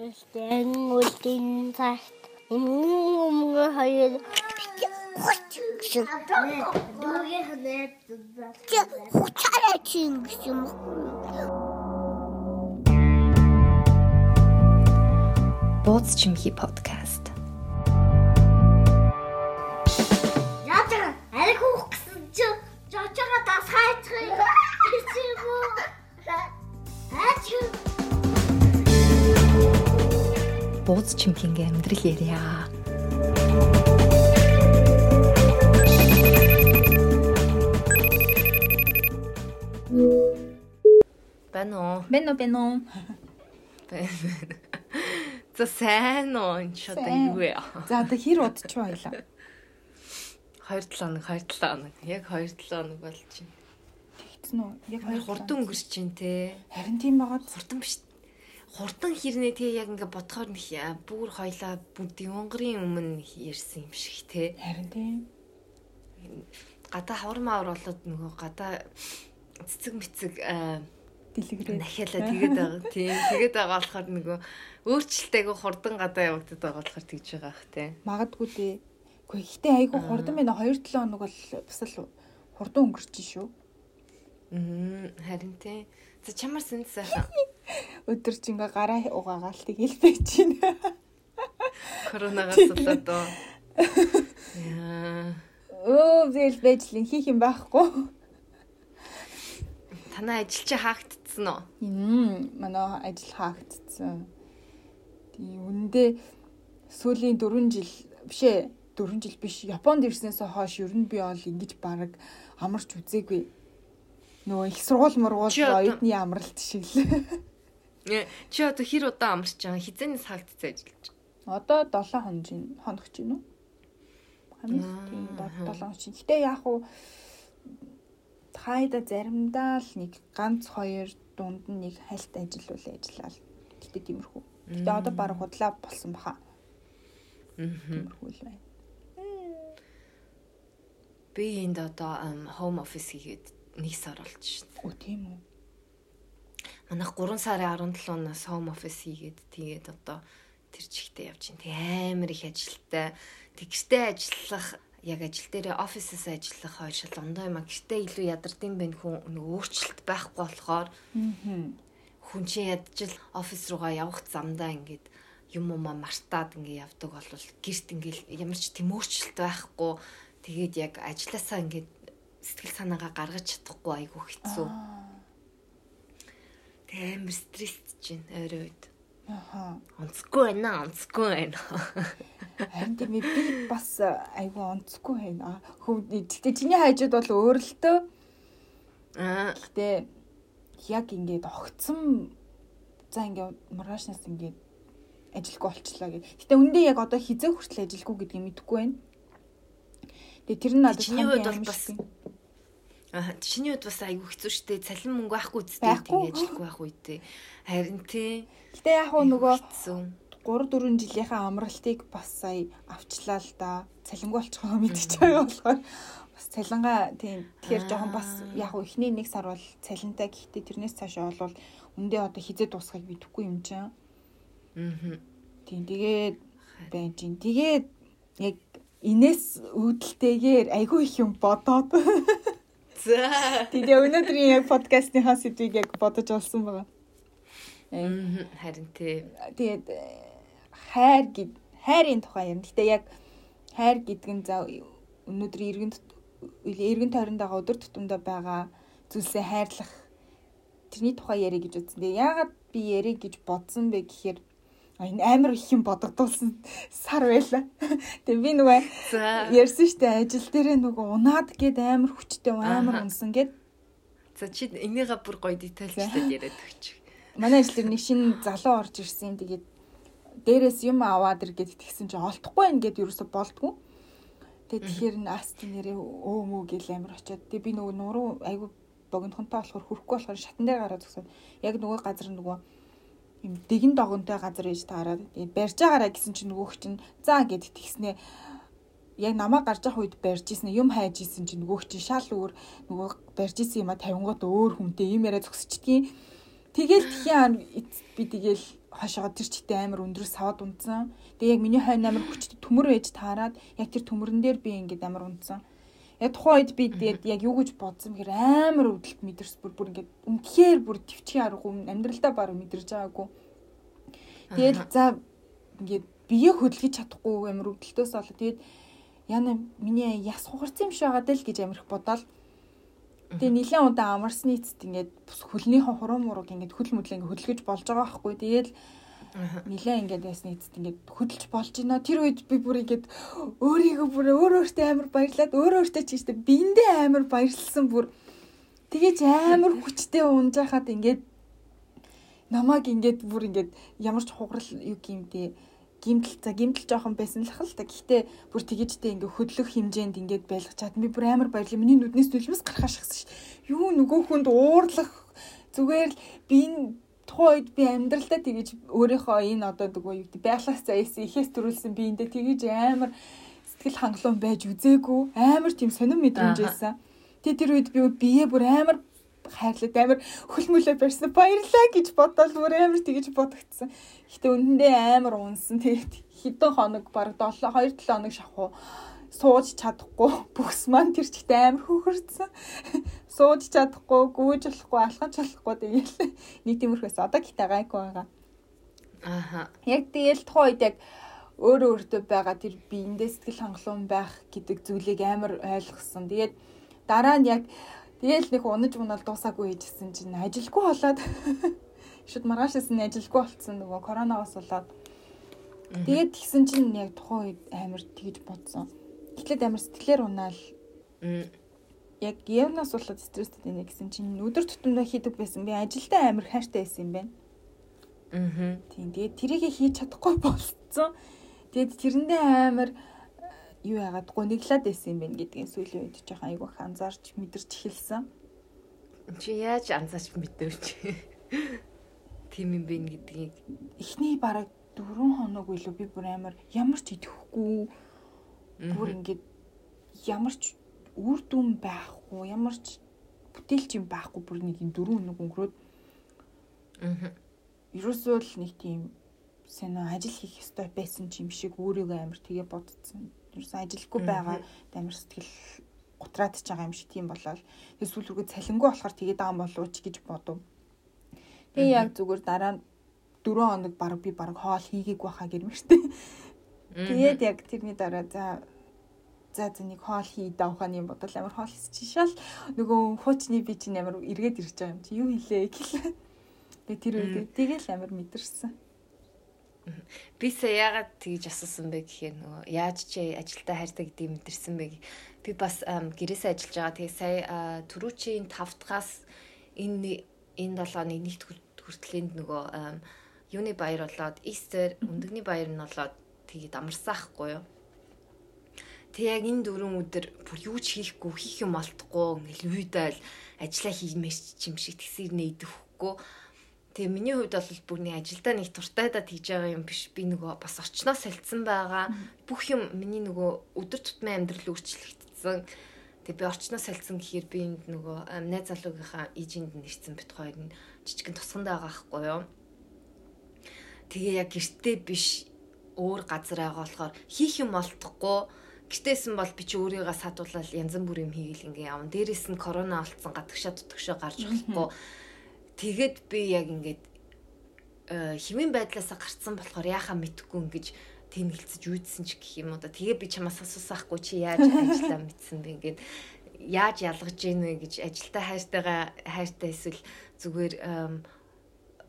Гэхдээ үлдэн цагт өмнө хоёр гэсэн. Дүүгээ ханаад хуцаараа чинь гэсэн юм. Бууз чимхи подкаст. Яатар ариг хөөх гэсэн чи жочоо дас хайцгыг Бууз чимхинගේ амьдрал ярья. Бэнэ бэнэ. Бэн. За сайн уу? Сайн. юу вэ? За одоо хэр удаж байлаа. 2 7 хоног, 2 7 хоног. Яг 2 7 хоног болж байна. Тэгсэн үү? Яг Хоёр хурдан өнгөрч чинь те. Харин тийм байгаа. Хурдан биш. Хурдан хэрнээ те яг ингээ бодохоор нэг бүр хоёлаа бүдгийн онгорын өмнө ярьсан юм шиг те. Харин тийм. Гадаа хавар маавар болоод нөгөө гадаа цэцэг мэцэг аа, Дэлгэрээ. нахиалаа тэгээд байгаа. Тийм. Тэгээд байгаа болохоор нөгөө өөрчлөлтэйг хурдан гадаа явагдаад байгаа болохоор тэгж байгаа ах те. Магадгүй дээ. Гэхдээ ихтэй айгүй хурдан байна. 2 7 хоног бол бас л хурдан өнгөрч шүү. Мм харин те. За чамар сэнд сайхан. Өдөр чи ингээ гараа угаагаал тэгэл байж байна. Коронавигаас болоод оо. Өө зээл байж л хийх юм байхгүй. Танай ажил чи хаагдцсан уу? Мм манай ажил хаагдцсан. Тийм үндэ сүүлийн 4 жил биш ээ 4 жил биш Японд ирснээс хойш ер нь би бол ингэж баг амарч үзээгүй. Нөгөө их сургууль мургуул оюутны амралт шиг л. Э, Чи одоо хэр удаан амарч байгаа? Хизэнээс хаагдцсан ажиллаж Одоо 7 хоног хоног чинь үү? Хамгийн Аа, тийм аха. 7 хоног чинь. Гэтэ яг уу хайда заримдаа л нэг ганц хоёр дунд нь нэг хальт ажил бол ажиллаа л. Гэтэ тиймэрхүү. Гэтэ одоо баг худлаа болсон баха. байна. Тиймэрхүү л байна. Би энд одоо home office хийгээд нэг сар болж шин. Өө тийм үү? Манайх 3 сарын 17-наас home office хийгээд тэгээд одоо тэр чигтээ явж байна. Тэг амар их ажилттай. Тэгштэй ажиллах яг ажил дээр офисээс ажиллах хоёр шал ондоо юм а. Гэхдээ илүү ядардсан байх хүн өөрчлөлт байхгүй болохоор Аа. хүн чинь ядчил офис руугаа явах замдаа ингээд юм уу мартаад ингээ явдаг бол гэрт ингээл ямар ч тийм өөрчлөлт байхгүй тэгээд яг ажилласаа ингээд сэтгэл санаагаа гаргаж чадахгүй айгүй хэцүү. Тэг амар стресстэй чинь ойрын үед. Аха. Онцгүй байна, онцгүй байна. Харин тийм би бас айгүй онцгүй байна. Хөв гэхдээ чиний хажууд бол өөр л төө. Аа, Гэхдээ яг ингээд огцсон за ингээд маргаашнаас ингээд ажилгүй болчлаа гэх. Гэтэ үндэ яг одоо хизээ хүртэл ажилгүй гэдгийг мэдэхгүй байна. Тэгээ тэр нь надад Чиний хувьд бол бас-. Аа, чиний үед бас айгүй хэцүү шттэ. Цалин мөнгө байхгүй үстэй тэгээ ажилгүй байх үедээ. Харин тий. Гэтэ яг хөө нөгөө хэцүү. 3 4 жилийнхаа амралтыг бас сая авчлаа л да. Цалингүй болчих байгаа мэдчихэж байгаа болохоор бас цалингаа тийм тэгэхээр жоохон бас яг хөө эхний нэг сар бол цалинтай гэхдээ тэрнээс цаашаа бол үндэ одоо хизээ дуусахыг мэдэхгүй юм чинь. Аа. Тийм тэгээд байж ин. Тэгээд яг инээс үүдэлтэйгээр айгүй их юм бодоод. За. Тэгээ өнөөдрийн яг подкастныхаа сэдвийг яг бодож олсон байгаа. Харин тий. Тэгээд э, хайр гэд хайрын тухай ярина. Гэтэ яг хайр гэдэг нь за өнөөдөр эргэн эргэн тойронд байгаа өдөр тутамдаа байгаа зүйлсээ хайрлах тэрний тухай ярих гэж үзсэн. Тэгээ яагаад би ярих гэж бодсон бэ гэхээр энэ амар их юм бодогдуулсан сар байла. Тэгээ би нөгөө ярьсан штэ ажил дээрээ нөгөө унаад гээд амар хүчтэй амар унсан гээд За чи энийгээ бүр гоё детальчлаад яриад өгч. манай ажил дээр нэг шинэ залуу орж ирсэн. Тэгээд дээрээс юм аваад ир гэд тэгсэн чинь олдохгүй гэд юусо болдгоо. Тэгээд тэгэхээр наасти нэрээ өө мөө гэл амир очиод тэгээд би нөгөө нуруу айгу богинохонтой болохоор хүрхгүй болохоор шатан дээр гараад зогсоод яг нөгөө газар нөгөө юм дэгэн догонтой газар ээж таараад тэгээд барьж байгаараа гэсэн чинь нөгөөх чинь за гэд тэгснээ яг намаа гарч явах үед барьж исэн юм хайж исэн чинь нөгөөх чинь шал өөр нөгөө барьж исэн юма 50 гот өөр хүнтэй юм яриа зогсчдгийн Тэгэл тхийн би тэгэл хашаа тэр чигтээ амар өндрөөс савад унтсан. Тэгээ яг миний хойно амар хүчтэй төмөр ээж таарад яг тэр төмөрөн дээр би ингээд амар унтсан. Яг тухайн үед би тэгээд яг юу гэж бодсон гэхээр амар өвдөлт мэдэрс бүр бүр ингээд үнэхээр бүр төвчгийн аргагүй амьдралдаа баг мэдэрж байгаагүй. Тэгээд за ингээд бие хөдөлгөж чадахгүй амар өвдөлтөөс болоо тэгээд яна миний яс хугарсан юм шиг байгаа даа л гэж амирх бодоол. Тэгээ нилээн удаа амарсны эцэст ингээд хөлнийхөө хуруу мурууг ингээд хөл möдлөө ингээд хөдөлгөж болж байгаа байхгүй. Тэгээд нилээ ингээд ясны эцэст ингээд хөдөлж болж байна. Тэр үед би бүр ингээд өөрийгөө бүр өөр өөртөө амар баярлаад өөр өөртөө ч гэжтэй биэндээ амар баярлсан бүр тэгэж амар хүчтэй унжаахад ингээд намайг ингээд бүр ингээд ямар ч хугарал юу гэмдээ гимтэл за гимтэл жоохон байсан л хэл та. Гэхдээ бүр тэгэжтэй ингээ хөдлөх хэмжээнд ингээд байлгах чад би бүр амар баярлаа. Миний нүднээс төлмөс гарах шахсан шүү. Юу нөгөө хүнд уурлах зүгээр л би тухайн үед би амьдралдаа тэгэж өөрийнхөө энэ одоо дгөө юу гэдэг байглаас заяасан ихээс төрүүлсэн би эндээ тэгэж амар сэтгэл хангалуун байж үзээгүй амар тийм сонирн мэдрэмж байсан. Тэгээ тэр үед би бие бүр амар хайрлаад амар хөлмөлөө барьсан баярлаа гэж бодоод бүр амар тэгэж бодогдсон. Гэтэ үнэндээ амар унсан. Тэгээд хэдэн хоног баг 7 2 7 хоног шахуу сууж чадахгүй бүхс маань тэр чигтээ амар хөөхөрцөн. Сууж чадахгүй, гүйж болохгүй, алхаж болохгүй тэгээл нэг тиймэрхүүс одоо гитэ гайгүй байгаа. Ааха. Яг тэгээл тухайн үед яг өөрөө өөртөө байгаа тэр биендээ сэтгэл хангалуун байх гэдэг зүйлийг амар ойлгосон. Тэгээд дараа нь яг тэгээл нэг унаж унаад дуусаагүй хийжсэн чинь ажилгүй болоод шууд маргаашаас нь ажилгүй болцсон нөгөө коронавигоос болоод Тэгээд тэгсэн чинь яг тухайн үед амар тэгж бодсон Гэтлээд амар сэтгэлээр унаал. Яг явнаас болоод стресстэй байна гэсэн чинь өдөр тутамдаа хийдэг байсан. Би ажилдаа амар хайртай байсан юм байна. Аа. Тийм. Тэгээд тэрийг хийж чадахгүй болцсон. Тэгээд тэрэндээ амар юу яагаад гониглаад байсан юм бэ гэдгийг сүүлийн үед жоохон айгүй анзаарч мэдэрч эхэлсэн. Чи яаж анзаарч мэдэрч? Тийм юм бэ гэдгийг. Эхний бараг 4 хоног үйлөө би бүр амар ямар ч идэхгүй бүр ингээд ямар ч үр дүн байхгүй, ямар ч бүтээлч юм байхгүй бүр нэг юм дөрөв өнөг өнгөрөөд Аа. Ерөөсөө л нэг тийм сайн ажил хийх ёстой байсан юм шиг өөрийгөө амар тэгээ бодсон. Ерөөсөө ажилгүй байгаа амар сэтгэл гутраад ч байгаа юм шиг тийм болоод эсвэл рүүгээ цалингүй болохоор тэгээ даан болооч гэж бодов. Тэгээ яг зүгээр дараа нь 4 хоног баг би баг хоол хийгээг байхаа гэрмэртэй. Тэгээд яг тэрний дараа за за за нэг хоол хий давхааны юм бодол амар хоол хийчих шал нөгөө хуучны би чинь амар эргээд ирж байгаа юм чи юу хийлээ гэлээ. Тэгээд тэр үед тэгэл амар мэдэрсэн. Би сая яагаад тэгж асуусан бэ гэхээр нөгөө яаж чи ажилдаа хайртай гэдгийг мэдэрсэн бэ. Би бас гэрээсээ ажиллаж байгаа. Тэгээ сая түрүүчийн 5 дахаас энэ энэ 7-ны нэгт хүртэлэнд нөгөө юуны баяр болоод Easter өндөгний баяр нь болоод тэгээд амарсаахгүй юу. Тэг яг энэ дөрөв өдөр бүр юу ч хийхгүй хийх юм олдохгүй ингээл үйдэл ажиллаа хиймээс ч юм шиг тэгсэр нээдэхгүй. Тэгээ миний хувьд бол бүр нэг ажилдаа нэг туртайдаа тэгж байгаа юм биш. Би нөгөө бас орчноо салцсан байгаа. Бүх юм миний нөгөө өдөр тутмын амьдрал өөрчлөгдсөн. Тэгээ би орчноо салцсан гэхээр би энд нөгөө найз залуугийнхаа ижинд нэрсэн бит хоёр нь жижигэн тусганд байгаа байхгүй юу. Тэгээ яг гэртээ биш өөр газар байгаа болохоор хийх юм олдохгүй Гэтэйсэн бол би чи өөрийгөө садуулаад янз бүрийн хийгээл ингээ явна. Дээрээс нь корона олцсон гадагшаа дутагшаа гарч болохгүй. Тэгээд би яг ингээд хэмээн байдлаасаа гарцсан болохоор яхаа мэдхгүй ингэж тэнэлцэж үйдсэн ч гэх юм уу да. Тэгээ би чамаас асуусаахгүй чи яаж ажиллаа мэдсэн бэ ингээд яаж ялгаж гин вэ гэж ажилдаа хайртайгаа хайртай эсвэл зүгээр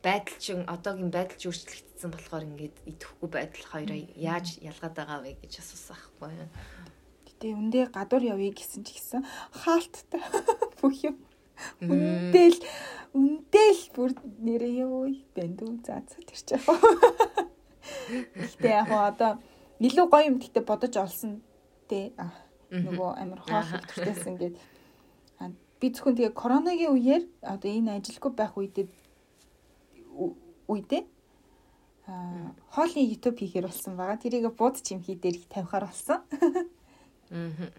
байдал чин одоогийн байдал ч өөрчлөгдсөн болохоор ингээд идэхгүй байдал хоёроо яаж ялгаад байгаа вэ гэж асуусан байхгүй. Гэтэ үндэ гадуур явъя гэсэн ч гэсэн хаалттай. Бүх юм. Үндэл үндэл бүр нэрээ ёо бэндүү заа заа тэр ч яг. Гэтэ яг одоо илүү гоё юм гэхдээ бодож олсон те. Нөгөө амар хоол төртэйсэн гээд би зөвхөн тэгээ коронагийн үеэр одоо энэ ажилгүй байх үедээ үедээ аа хоолны YouTube хийхээр болсон байгаа. Тэрийг бууд чимхий дээр тавихаар болсон. Аа.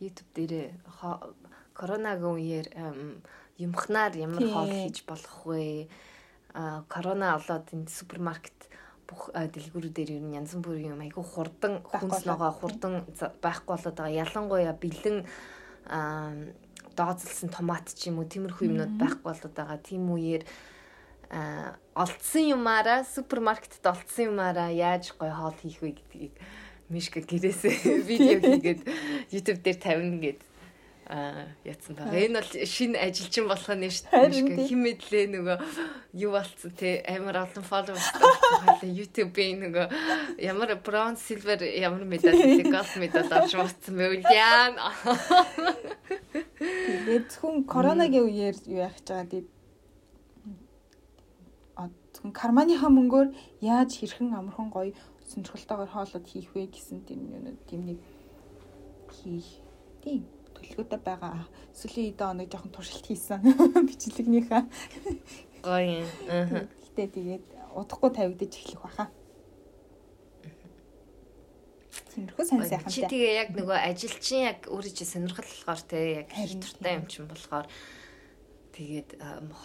YouTube дээр коронагийн үеэр юмхнаар ямар хоол хийж болох вэ? а корона олоод энэ супермаркет бүх дэлгүүрүүдээр ер нь янз бүрийн юм айгүй хурдан хүнс ногоо хурдан байхгүй болоод байгаа. Ялангуяа бэлэн дооцолсон томат ч юм уу тиймэрхүү юмнууд байхгүй болоод байгаа. Тийм үеэр олдсон юмараа супермаркетд олдсон юмараа яаж гой хоол хийх вэ гэдгийг Мишка гэрээсээ видео хийгээд YouTube дээр тавина гэд а яцсан байгаа. Энэ бол шинэ ажилчин болох нь шүү дээ. Хим мэдлээ нөгөө юу болцсон те амар олон followers болсон. YouTube-ийн нөгөө ямар bronze, silver ямар медаль, gold медаль авч мацсан мэвэл яа. Тэгээд зөвхөн коронагийн үеэр юу яах гэж байгаа тийм зөвхөн карманыхаа мөнгөөр яаж хэрхэн амархан гоё сонирхолтойгоор хоолод хийх вэ гэсэн тийм юм тийм нэг хийх тийм төлөвлөгөөтэй байгаа. Сүүлийн үед оног жоохон туршилт хийсэн бичлэгнийхээ. Гоё. Аа. Гэтэ тэгээд удахгүй тавигдаж эхлэх баха. Тиймэрхүү сайн сайхан. Чи тэгээ яг нөгөө ажилчин яг чи сонирхол болохоор те яг хийх туртай юм чинь болохоор тэгээд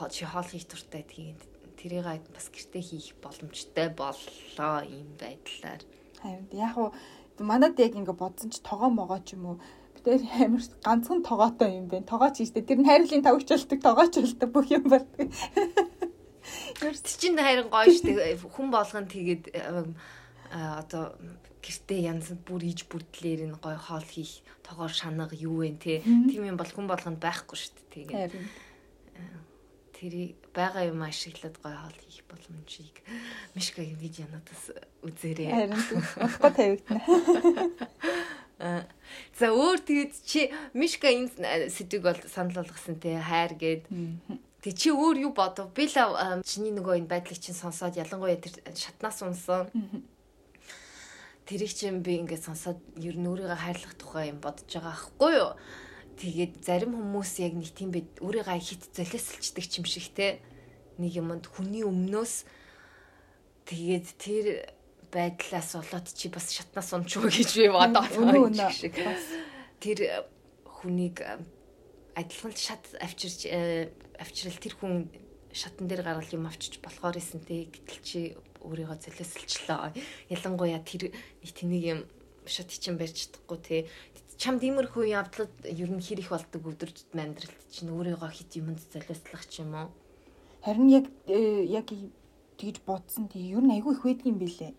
чи хоол хийх туртай тэгээд тэрийг бас гэртээ хийх боломжтой боллоо ийм байдлаар. Харин яг уу манад яг ингэ бодсон ч тогоо могоо ч юм уу тэр амар ганцхан тогоотой юм байна. Тогооч ийштэй. Тэр нь хайрлын тавч болдог, тогооч болдог бүх юм болдог. Тэр чинь харин гоё штэ. Хүн болгон тэгээд одоо гэртээ янз бүр иж бүрдлэр энэ гоё хоол хийх тогоор шанага юу вэ те. Тийм юм бол хүн болгонд байхгүй штэ. Тэгээд тэрийг байгаа юм ашиглаад гоё хоол хийх боломжийг Мишкагийн видеонуудаас үзээрэй. Харин болохгүй тавигдана. За өөр тэгээд чи Мишка энэ сэдвийг бол санал болгосон те хайр гээд Тэг чи өөр юу бодов? Би л чиний нөгөө энэ байдлыг чинь сонсоод ялангуяа тэр шатнаас унсан. Тэрийг чинь би ингээд сонсоод ер нь өөрийгөө хайрлах тухай юм бодож байгаа аахгүй юу? Тэгээд зарим хүмүүс яг нэг тийм байд өөрийгөө хит золиослчдаг юм шиг те нэг юмд хүний өмнөөс тэгээд тэр байдлаас болоод чи бас шатнаас унчгүй гэж би бодоод шиг. Тэр хүнийг адилхан шат авчирч э, авчрал тэр хүн шатан дээр гаргал юм авчиж болохоор эсэн те гэтэл чи өөрийгөө золиослчлаа. Ялангуяа тэр нэг тэнийг юм шат чинь барьж чадахгүй те чамд иймэрхүү явдлууд ер нь хэр их болдог өдөржид амьдралд чинь өөрийгөө хит юмд золиослох ч юм уу? Харин яг э, яг тэгж бодсон тий ер нь айгүй их байдаг юм билэ.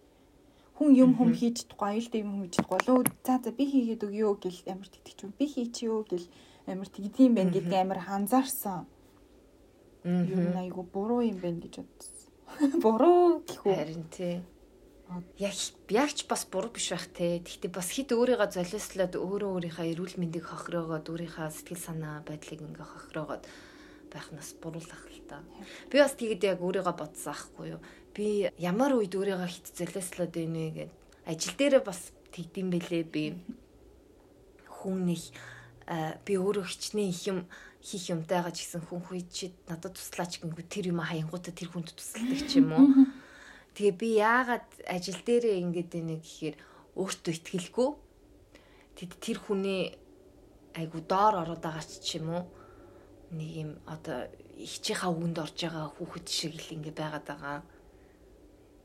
Хүн юм хүм хийж чадахгүй, аюултай юм хүм хийж чадахгүй болоо за за би хийгээд өгөө гэл амар тэгчих юм. Би хийчихё гэл амар тэгдэм байх гэдэг амар ханзаарсан. Ер нь айгүй буруу юм байна гэж бодсон. Буруу гэх үү? Харин тий яг ягч бас буруу биш байх те. Гэхдээ бас хит өөрийгөө золиослоод өөрөө өөрийнхөө эрүүл мэндийг хохироогоод өөрийнхөө сэтгэл санаа байдлыг ингээ хохироогоод байх нь бас буруулах л та. Би бас тэгэд яг өөрийгөө бодсон аахгүй юу. Би ямар үед өөрийгөө хит золиослоод байна вэ гэд ажил дээрээ бас тэгдэм бэлээ би. Хүн нэг би өөрөө хичнээн их юм хийх юмтайгаа ч гэсэн хүн хүйд чи надад туслаач гингүү тэр юм хаянгуудаа тэр хүнд тусалдаг ч юм уу Тэгээ би яагаад ажил дээрээ ингэж байна гэхээр өөртөө ихтгэлгүй. Тэд тэр хүний айгу доор ороод байгаа ч юм уу нэг юм одоо ихчийнхаа үгэнд орж байгаа хүүхэд шиг л ингэ байгаад байгаа.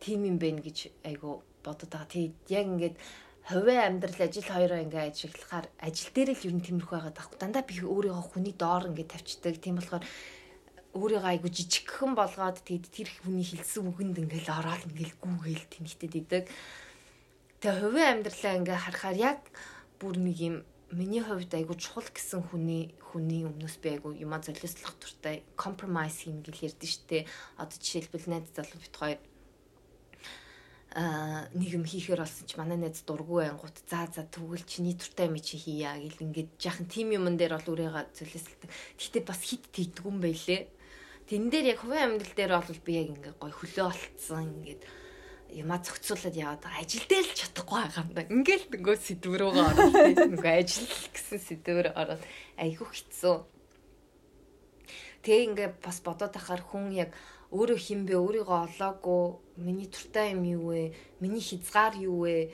Тим юм бэ гэж айгу бодод байгаа. Тэгээд яг ингээд хувийн амьдрал ажил хоёроо ингээ ажиглахаар ажил дээр л ер нь тиймэрхүү байгаад байгаа. Дандаа би өөрийгөө хүний доор ингээ тавьчихдаг. Тийм болохоор өөрийгөө айгу жижигхэн болгоод тэгэд тэр хүний хэлсэн үгэнд ингээл ороод ингээл гүүгээл тэнхтэд идэг. Тэгээ хувийн амьдралаа ингээ харахаар яг бүр нэг юм миний хувьд айгу чухал гэсэн хүний хүний өмнөөс би айгу юма золиослох туртай компромайс хийнэ гэж ярьдэн штэ. Одоо жишээлбэл найз залуу бит хоёр а нэг юм хийхээр болсон ч манай найз дургүй ангууд за за тэгвэл чиний туртай юм чи хийя гэл ингээд яахан тим юмн дээр бол үрээга золиослдог. Гэхдээ бас хит тэгдэгүн байлээ Тэн дээр яг хувийн амьдрал дээр бол би яг ингээ гой хөлөө олцсон ингээд яма зохицуулаад яваад. Ажил дээр л чадахгүй байгаа юм да. Ингээл нөгөө сэдв рүүгээ ороод нөгөө ажил гэсэн сэдвэр ороод айгүй хэцүү. Тэгээ ингээ бас бодоод ахаар хүн яг өөрөө хин бэ өөрийгөө олоогүй миний туртай юм юу вэ? Миний хязгаар юу вэ?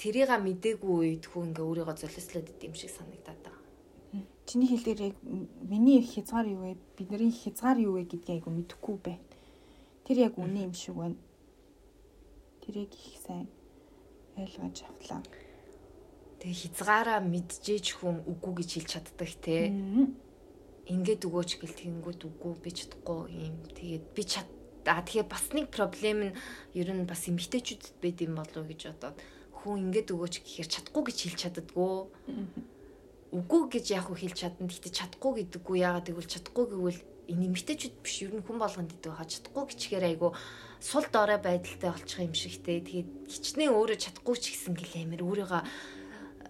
Тэрийг мдээгүй үед хүн ингээ өөрийгөө золиослоод идэм шиг санагдаад байгаа чиний хэлдгээр яг миний хязгаар юу вэ? Бидний хязгаар юу вэ гэдгийг айгу мэдэхгүй байна. Тэр яг үнэн юм шиг байна. Тэрийг их сайн ойлгож авлаа. Тэгээ хязгаараа мэдчихэж хүн үгүй гэж хэлж чаддаг те. Ингээд өгөөч гэл тэгэнгүүт үгүй би чадахгүй юм. Тэгээд би чад А тэгээ бас нэг проблем нь ер нь бас эмгтээчүүдэд байд юм болов гэж бодоод хүн ингээд өгөөч гэхээр чадахгүй гэж хэлж чаддаггүй. Үгүй гэж яг хэлж чадна. Гэхдээ чадахгүй гэдэггүй яагаад гэвэл чадахгүй гэвэл энэ эмгтээчүүд биш ер нь хүн болгонд идэв хаа чадахгүй гэчихээр айгу сул дорой байдалтай болчих юм шигтэй. Тэгээд хичнээн өөрөө чадахгүй ч гэсэн гэл амир өөрийгөө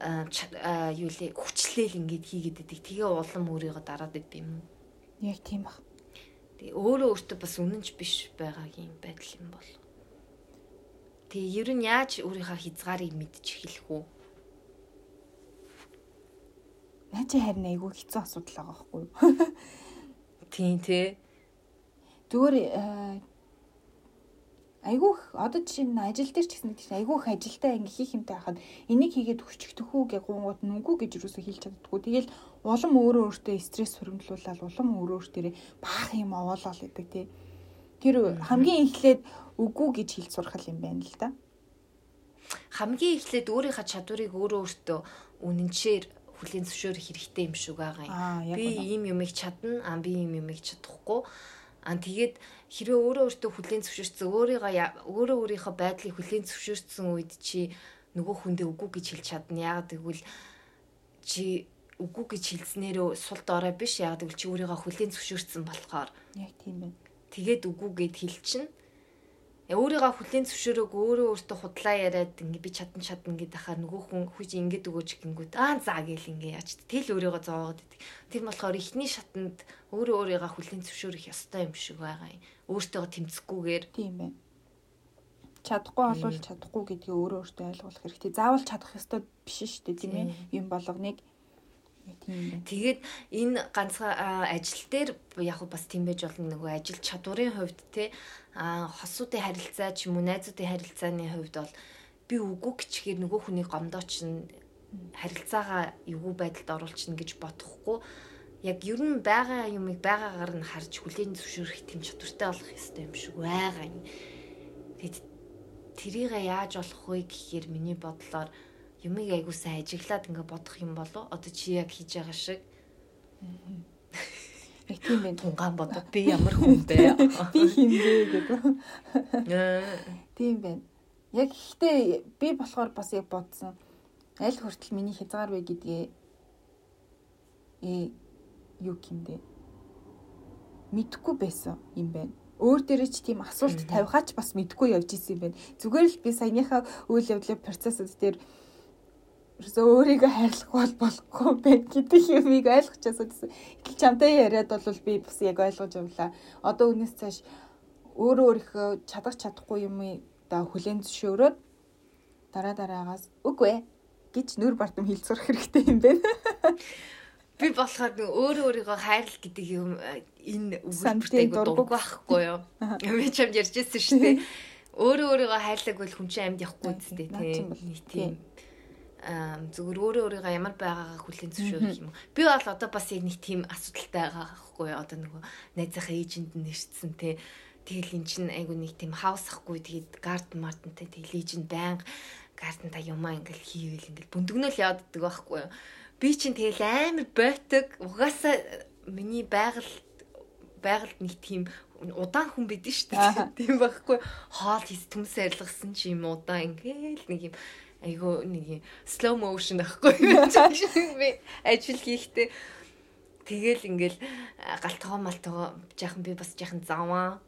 юу лээ хүчлээл ингээд хийгээд идэг. Тэгээ улам өөрийгөө дараад идэв юм? Яг тийм баг. Тэгээ өөрөө өөртөө бас үнэнч биш байгаагийн байдал юм бол. Тэгээ ер нь яаж өөрийнхөө хязгаарыг мэдчих эхлэх үү? Наа чи харин айгүй хэцүү асуудал байгаа байхгүй юу? Тийм тий. Зүгээр э, айгүйх одоо жишээ нь ажил дээр ч гэсэн тийм айгүйх ажилдаа ингээ хийх юмтай хахад энийг хийгээд өччихдөх үү гэх гунгууд нүгүү гэж юусоо хэлж чаддаггүй. Тэгэл улам өөрөө өөртөө стресс хөрөмтлүүлаад улам өөрөө өөртөө баах юм овоолол идэг тий. Тэр хамгийн эхлээд үгүй гэж хэлж сурах юм байна л да. Хамгийн эхлээд өөрийнхөө чадварыг өөрөө өөртөө үнэнчээр хүлийн зөвшөөрөх хэрэгтэй юм шиг байгаа юм. Аа би ийм юмыг чадна, а би ийм юмыг чадахгүй. А тэгээд хэрвээ өөрөө өөртөө хүлийн зөвшөөрсөн өөрийгөө өөрөө өөрийнхөө байдлыг хүлийн зөвшөөрсөн үед чи нөгөө хүндээ үгүй гэж хэлж чадна. Яагаад гэвэл чи үгүй гэж хэлснээрөө сул дорой биш. Яагаад гэвэл чи өөрийгөө хүлийн зөвшөөрсөн болохоор Яг тийм байна. тэгээд үгүй гэд хэлчин. Э, Өөрийгөө хүлийн зөвшөөрөөг өөрөө өөртөө худлаа яриад ингээ би чадан чадна гэдэг ахаар нөгөө хүн хүч ингээд өгөөж гингүүд аа заа гэл ингээ яач тэл өөрийгөө зоогоод идэг. Тэр болохоор ихний шатанд өөрөө өөрийгөө хүлийн зөвшөөрөх ёстой юм шиг байгаа юм. Өөртөө тэмцэхгүйгээр Тийм байна. Чадахгүй болвол чадахгүй гэдгийг өөрөө өөртөө ойлгох хэрэгтэй. Заавал чадах ёстой биш шүү дээ, тийм ээ. Юм болгоныг. Тэгээд энэ ганцхан ажил дээр яг бас тийм байж болно нөгөө ажил чадварын хувьд те хосуудын харилцаа ч юм уу найзуудын харилцааны хувьд бол би үгүй гэчихээр нөгөө хүний гомдооч нь харилцаагаа эвгүй байдалд оруулчихна гэж бодохгүй яг ер нь байгаа юмыг байгаагаар нь харж хүлээн зөвшөөрөх тэм чадвартай болох ёстой юм шиг байгаа юм. Тэгэд тэрийг яаж болох вэ гэхээр миний бодлоор юмыг айгуу сайн ажиглаад ингээ бодох юм болов одоо чи яг хийж байгаа шиг Яг тийм байна. тунгаан бодоод би ямар хүн бэ? Би хинбэ гэдэг. Э, Тийм байна. Яг ихтэй би болохоор бас яг бодсон. Аль хүртэл миний хязгаар вэ гэдгээ э юу гэмдэ. Мэдхгүй байсан юм байна. Өөр дээрээ ч тийм асуулт тавихаач бас мэдгүй явж исэн юм байна. Зүгээр л би саяныхаа үйл явдлын процессыг дээр ерөөсөө өөрийгөө хайрлах бол болохгүй байх гэдэг юмыг ойлгочихсон гэсэн. Ихэл чамтай яриад бол би бас яг ойлгож явлаа. Одоо үүнээс цааш өөрөө өөрийнхөө чадах чадахгүй юмыг да хүлэн зөвшөөрөөд дараа дараагаас үгүй гэж нүр бартам сурах хэрэгтэй юм байна. би болохоор нэг өөрөө өөрийгөө хайрлах гэдэг юм э, энэ үгүйтэй дургуг. дургу байхгүй юу? Би ч юм ярьжсэн шүү дээ. Өөрөө өөрийгөө хайрлаг бол хүн чинь амьд явахгүй үстэй тийм. Тийм зүгээр өөрөө өөрийгөө ямар байгаагаа хүлээн зөвшөөрөх юм. Би бол одоо бас яг нэг тийм асуудалтай байгаа байхгүй юу? Одоо нөгөө найзынхаа эйжент нь нэрчсэн те. Тэгэл эн чинь айгу нэг тийм хаус ахгүй тэгээд гард мартантай тэгэл эйжент байнга гартанта юмаа ингээл хийвэл ингээл бүндгнөөл явддаг байхгүй юу? Би чинь тэгэл амар бойтог угаасаа миний байгаль байгальд нэг тийм удаан хүн бидэн шүү дээ. Тийм байхгүй. Хоол хийс төмс арилгасан чи юм удаан ингээл нэг юм айгу нэг юм slow motion байхгүй. Би ажил хийхдээ тэгэл ингээл галтгоо малтгоо жаахан би бас жаахан заваа.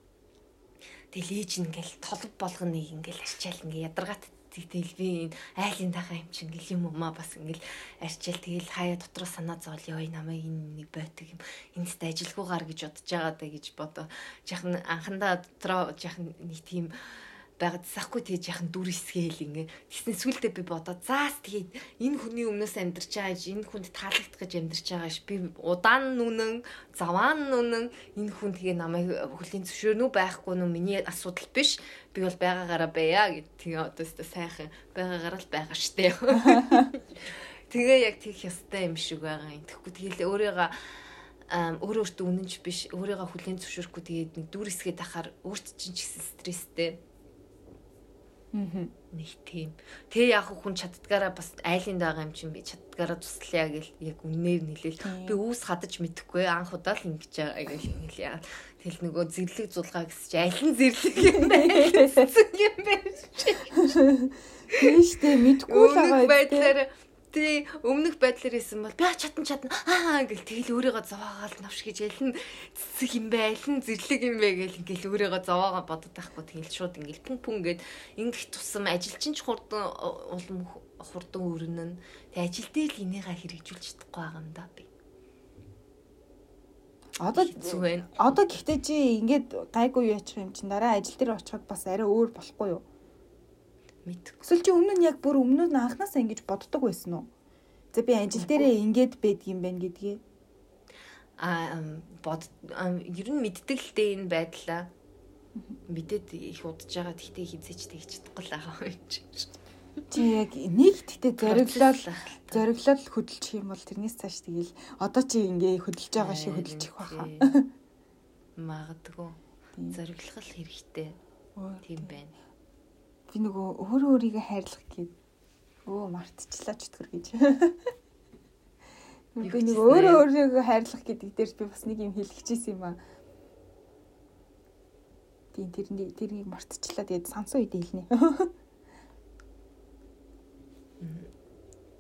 Тэгэл ээж ингээл толб болгоныг ингээл арчаал ингээ ядаргаат Тэгэл би энэ айлын тахаа юм чинь ингээл юм уу бас ингээл арчаал тэгэл хаяа дотроо санаа зовол ёо намайг энэ нэг бойтог юм энэстэй ажилгүйгаар гэж бодож байгаа даа гэж бодоо. Жахан анхандаа дотроо жахан нэг тийм байгаад сахгүй тэгээ яхан дүр хэсгээл ингээ. Тэснэ сүултээ би бодоо. Заас тэгээд энэ хүний өмнөөс амьдарч байгаа ш, энэ хүнд таалагдах гэж амьдарч байгаа ш. Би удаан нүнэн, заваан нүнэн энэ хүн тэгээ намайг хөлийн зөвшөөрнө үү байхгүй нү миний асуудал биш. Би бол байгаагаараа байя гэд. Тэгээ одоо өстө сайхан байгаагаараа л байгаа штэ. Тэгээ яг тийх ёстой юм шиг байгаа юм. Тэгэхгүй тэгэл өөрийгөө өөрөө өөртөө үнэнч биш өөрийгөө хүлээн зөвшөөрөхгүй тэгээд нэг дүр хэсгээд ахаар өөрт чинь ч гэсэн стресстэй. Нэг тийм. Тэгээ яг хүн чаддгаараа бас айлын байгаа юм чинь би чаддгаараа туслая гэл яг үнээр. Тийм. Би үүс хадаж мэдэхгүй анх удаа л ингэж байгаа гэл. Тэгэл нөгөө зэрлэг зулгаа гэсэн чи аль нь зэрлэг юм бэ? юм бэ? Тийм штэ мэдгүй л байгаа. Өмнөх байдлаар тий өмнөх байдлаар исэн бол би а чадна. Аа гэл тэгэл өөрийгөө зовоогаал навш гэж ялна цэцэг юм бэ аль нь зэрлэг юм бэ гэл ингээл өөрийгөө зовоогоо бодод байхгүй. Тэгэл шууд ингээл пүн пүн гэд ингэх тусам ажилчин ч хурдан улам хурдан өрнөн. Тэг ажил дээр л энийгээ хэрэгжүүлж чадахгүй байгаа юм да би. Одоо байна. одоо гэхдээ чи ингээд гайгүй юу ячих юм чин дараа ажил дээр очиход бас арай өөр болохгүй юу? Мэдгүй. Эсвэл чи өмнө нь яг бүр өмнө нь анханасаа ингэж боддог байсан уу? За би ажил дээрээ ингэж байдаг юм байна гэдгээ. а бод ер нь мэддэг л дээ энэ байдлаа мэдээд их удаж байгаа гэхдээ хизээч тэгж чадахгүй л байгаа юм чи. Чи яг нэг тэгтээ зориглол зориглол хөдөлчих юм бол тэрнээс цааш тэгэл одоо чи ингээ хөдөлж байгаа шиг хөдөлчих байхаа. Магадгүй. Зориглох л хэрэгтэй. Тийм байна Би нөгөө өөрөө өөрийгөө хайрлах гээд өө мартчихлаа ч өтгөр гэж. Би нэг өөрөө өөрийгөө хайрлах гэдэг дээр би бас нэг юм хэлчихсэн юм аа. Тийм тэрний тэрийг мартчихлаа тэгээд сансан үед хэлнэ.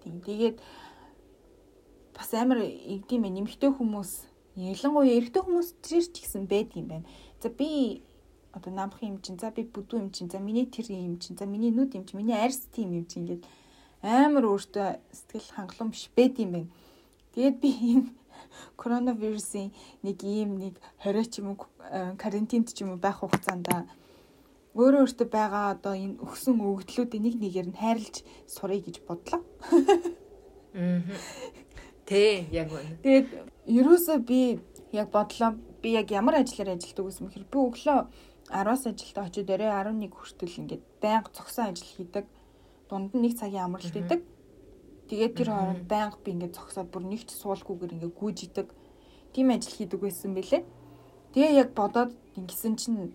Тийм тэгээд бас амар игдэм байх нэмэгтэй хүмүүс ялангуяа эрэгтэй хүмүүс тэр ч гэсэн байдаг юм байна. За би одоо намх юм чинь за би бүдүү юм чинь за миний тэр юм чинь за миний нүд юм чинь миний арьс тийм юм чинь ингээд амар өөртөө сэтгэл хангалуун биш байд юм байна. Тэгээд би ийм коронавирусын нэг ийм нэг 20 ч юм уу э, карантинд ч юм уу байх хугацаанд өөрөө өөртөө байгаа одоо энэ өгсөн өгдлүүдийн нэг нэгээр нь хайрлж сурыг гэж бодлоо. Аа. Тэ яг үнэ. Тэгээд ерөөсөө би яг бодлоо би яг ямар ажиллаар ажилладаг гэсэн мэхэр би өглөө 10-аас ажилдаа очиод орой 11 хүртэл ингээд байнга зогсон ажил хийдэг. Дунд нь нэг цагийн амралт идэг. Тэгээд тэр хооронд байнга би ингээд зогсоод бүр нэгч суулгүйгээр ингээд гүйж идэг. Тийм ажил хийдэг байсан бэлээ. Тэгээ яг бодоод ингэсэн чинь яг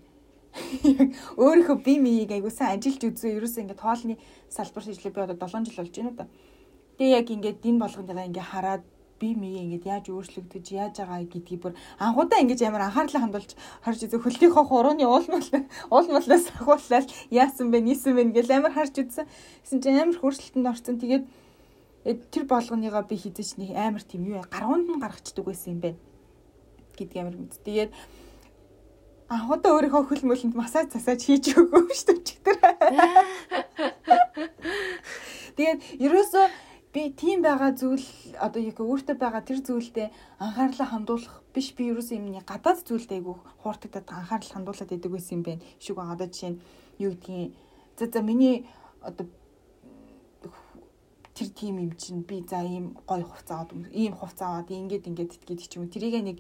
өөрийнхөө бие биеийг айгуусан ажиллаж үзээ ерөөсөө ингээд хоолны салбар шийдлээ би одоо 7 жил болж байна да. Тэгээ яг ингээд энэ болгоныгаа ингээд хараад бие биеийг ингээд яаж өөрчлөгдөж яаж байгаа гэдгийг бүр анхудаа ингээд амар анхаарлаа хандуулж харж үзээ хөлтийнхөө хурууны уулмал уулмалаас ахуулаад яасан бэ нийсэн бэ гэж амар харж үзсэн. Гэсэн чинь амар хөрсөлтөнд орсон. Тэгээд э, тэр болгоныгаа би хизэж нэг амар тийм юу гаргуунд нь гаргацдаг байсан юм байна гэдгийг амар мэд. Тэгээд анхудаа өөрийнхөө хөл мөлөнд массаж засаж хийж өгөө шүү дээ. Тэгээд ерөөсөө би тийм байгаа зүйл одоо яг өөртөө байгаа тэр зүйлдээ анхаарлаа хандуулах биш би ерөөсөө юмний гадаад зүйлдээ айгу хууртагдаад анхаарал хандуулад идэг байсан юм байна. Шиг байгаа одоо жишээ нь юу гэдгийг за за миний одоо тэр тийм юм чинь би за ийм гоё хувцас аваад ийм хувцас аваад ингээд ингээд гэдэг ч юм тэрийг нэг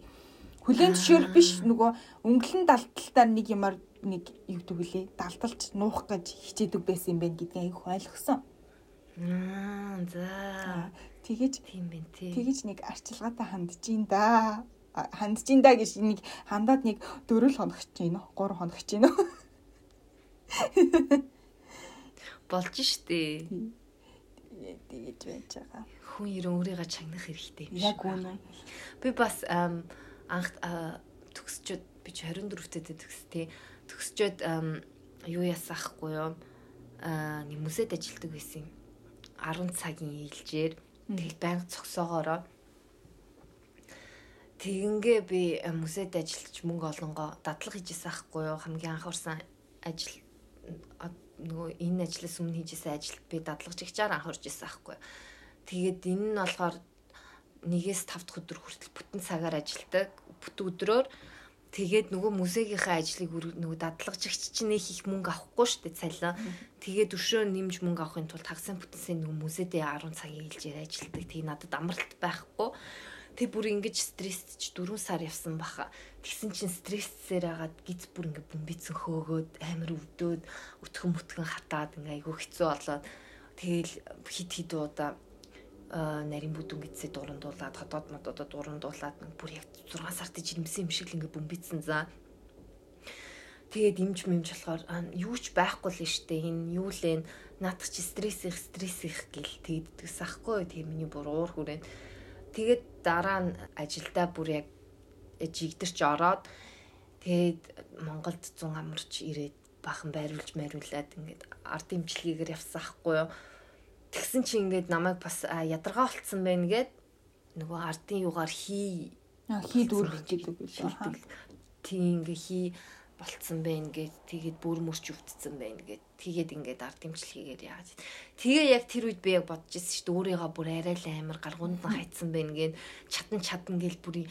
хүлэн зөвшөөрөх биш нөгөө өнгөлн далталтаар нэг юмар нэг юу төгөлээ далталж нуух гэж хичээдэг байсан юм байна гэдгийг айгу ойлгосон. Аа за. Тэгэж Тийм байна тий. тэгэж нэг арчилгаатай хандж ин да. Хандж ин да гэж нэг хандаад нэг 4 хоног ч юм уу 3 хоног ч юм уу. Болж штэ. Тэгэж байж байгаа. Хүн ерөн өөрийгөө чагнах хэрэгтэй юм Яг шиг байна. үнэ. Би бас анх төгсчөөд би ч 24-т төгстэй. Төгсчөөд юу ясаахгүй юу? Аа, нэг музейд ажилладаг байсан. 10 цагийн ээлжээр тэгэл байнга цогсоогоороо Тэгингээ би а, музейд ажиллаж мөнгө олонгоо дадлага хийжсэн ахгүй юу? Хамгийн анх орсон ажил нөгөө энэ ажлаас өмнө хийжсэн ажилд би дадлагч ихчаар анх орж исэн ахгүй юу? Тэгээд энэ нь болохоор нэгээс 5 дахь өдөр хүртэл бүтэн цагаар ажилдаг. Бүтэн өдрөөр тэгээд нөгөө музейгийнхаа ажлыг нөгөө дадлагчигч чинь их их мөнгө авахгүй шүү дээ цалин. Тэгээд өшөө нэмж мөнгө авахын тулд хагасан бүтэнсээ нөгөө музейдээ 10 цагийн ээлжээр ажилдаг. Тэгээд надад амралт байхгүй. Тэг бүр ингэж стрессч 4 сар явсан баха. Тэгсэн чинь стрессээр агаад гиз бүр ингээ бөмбөцсөн хөөгөөд амар өвдөөд өтгөн мөтгөн хатаад ингээ айгу хэцүү болоод тэгэл хит хит удаа нарийн бүдүүн гэдсээ дурандуулаад хотод мододо дурандуулаад нэг бүр яг 6 сард жирэмсэн юм шиг л ингээ бөмбөцсөн за. Тэгээд имж мэмж болохоор юу ч байхгүй л штэ энэ юу лэн наадах чи стресс их стресс их гэл тэгдэгс ахгүй тийм миний бүр уур хүрээнд тэгээд дараа нь ажилдаа бүр яг жигдэрч ороод тэгээд Монголд 100 амарч ирээд бахан байруулж мариулаад ингээд ард имчилгээгээр явсан ахгүй юу Тэгсэн чи ингээд намайг бас ядаргаа болцсон байна гэд нөгөө ардын югаар хий хий дүүрэх гэдэг үү. Тийм ингээ хий болцсон байна гэд тэгээд бүр мөрч өвдсөн байна гэд. Тэгээд ингээд ард имчилгээгээр яаж. Тэгээ яг тэр үед би яг бодож ирсэн шүү дээ. Өөрийгөө бүр арай л амар гаргуунд нь хайцсан байна гэд. Чатан чатан гэл бүрий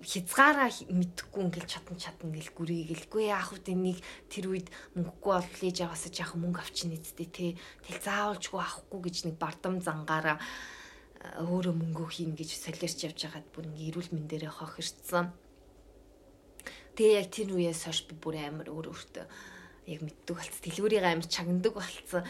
хязгаараа мэдхгүй ингээл чадан чадан гэл гүрийгэлгүй яах вэ энийг тэр үед мөнгөгүй бол ээж аваасаа яах мөнгө авчин нэзтэй те тэл заавалжгүй авахгүй гэж нэг бардам зангаараа өөрөө мөнгө хийн гэж солиорч явж хагаад бүр ингээ эрүүл мэндээрээ хохирцсан. Тэгээ яг тэр үеэс хойш би бүр амар өөр өөртөө яг мэддэг болц. Дэлгүүрийг амар чагнадаг болцсон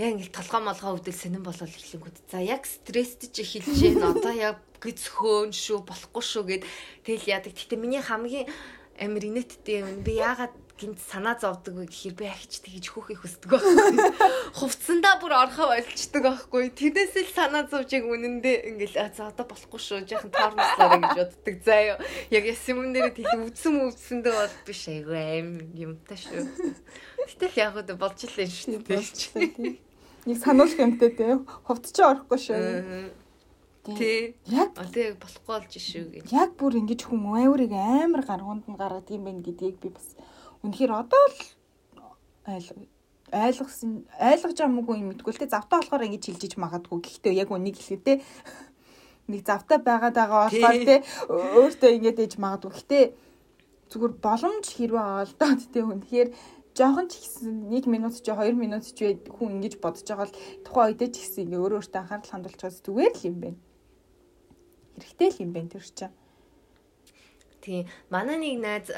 яг ингээл толгой молгоо өвдөл сонирн болол эхлэнгүүд. За яг стресстэй ч эхэлж гин одоо яг гиз хөөн шүү болохгүй шүү гэд тэгэл яадаг. Гэтэ миний хамгийн амир инээдтэй юм. Би яагаад гинт санаа зовдөг вэ гэхээр би ахиж тэгж хөөхийг хүсдэг байхгүй. Хувцсандаа бүр орхоо болчдөг байхгүй. Тэрнээс л санаа зовж яг үнэндээ ингээл за одоо болохгүй шүү. Яхан таармслаа гэж боддог. За яг ясим юм дээр тэгэл үдсэн үдсэндээ бол биш айгүй аим юмтай шүү. Гэтэл яг одоо болж илэн шүү дээ нэг сануулах юмтай те хувцч орохгүй шүү. Тий. Яг яг болохгүй болж шүү гэж. Яг бүр ингэж хүн аюурыг амар гаргуунд нь гаргадаг юм байна гэдгийг би бас үнэхээр одоо л ойлгосон ойлгож мөгүй юм мэдгүй л те завтаа болохоор ингэж хилжиж магадгүй. Гэхдээ яг үнийг хэлээ те нэг завтаа байгаад байгаа болохоор те өөртөө ингэж ээж магадгүй. Гэхдээ зүгээр боломж хэрвээ олдоод те үнэхээр жоохон ч ихсэн 1 минут ч 2 минут ч вэ хүн ингэж бодож байгаа л тухайн үедээ ч ихсэн ингээ өөрөө өөртөө анхаарал хандуулж байгаас зүгээр л юм байна. Хэрэгтэй л юм байна тэр чинь. Тийм. Манай нэг найз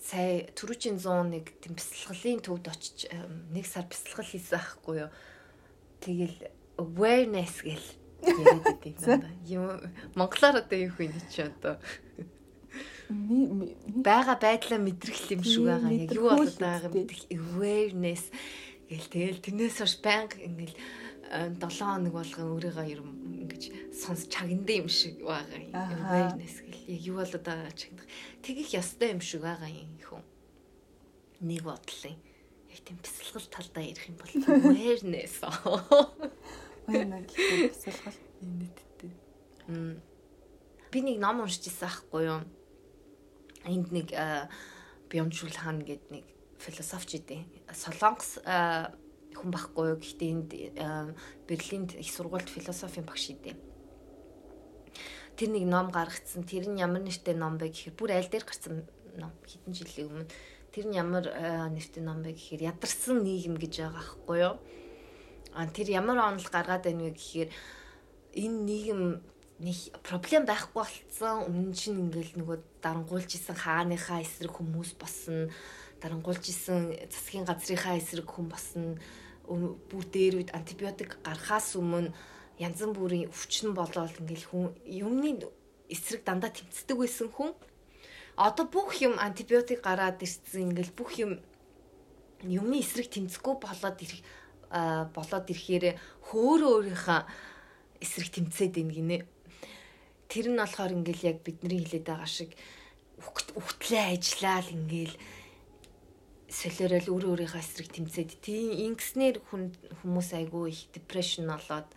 сая түрүүчийн 101 тийм бясалгалын төвд очиж нэг сар бясалгал хийсэн аахгүй юу. Тэгэл awareness гэл яриад байдаг юм. Монголоор одоо юу хийнэ чи одоо байгаа байдлаа мэдрэх юм шиг байгаа. Яг юу болоод байгааг мэдэх awareness гэл тэгэл тэрнээс хойш банк ингээл 7 хоног болгон өөрийгөө ер нь ингэж сонс чагнад юм шиг байгаа юм. Awareness гэл яг юу болоод байгаа чагнах. Тэгэх ёстой юм шиг байгаа юм хүн. Нэг бодлын яг тийм бясалгал талдаа ярих юм бол awareness. Гэх бясалгал. Нийтдээ. Мм. Би нэг ном уншиж ирсэн аахгүй юу? Энд нэг Бямжул хаан гэдэг нэг философч идэв. Солонгос хүн байхгүй юу гэхдээ энд Берлинд их сургуульд философийн багш идэв. Тэр нэг ном гаргацсан. Тэр нь ямар нэртэй ном бэ гэхээр бүр аль дээр гарсан ном хэдэн жилийн өмнө. Тэр нь ямар нэртэй ном бэ гэхээр ядарсан нийгэм гэж байгаа байхгүй юу? А тэр ямар онол гаргаад байна вэ гэхээр энэ нийгэм нэг проблем байхгүй болцсон. Өмнө чинь ингээл нөгөө дарангуулж исэн хааныхаа эсрэг хүмүүс босно. Дарангуулж исэн засгийн газрынхаа эсрэг хүн босно. Бүр дээр үед антибиотик гарахаас өмнө янз бүрийн өвчин болоод ингээл хүн юмны эсрэг дандаа тэмцдэг байсан хүн. Одоо бүх юм антибиотик гараад ирсэн ингээл бүх юм юмны эсрэг тэмцэхгүй болоод ирэх болоод ирэхээр хөөрөө өөрийнхөө эсрэг тэмцээд ийн гинэ тэр нь болохоор ингээл яг бидний хилээд байгаа шиг үхтлээ ажиллаал ингээл солиорол өөр өөрийнхөө эсрэг тэмцээд тийм ингэснээр хүмүүс айгүй их депрешн болоод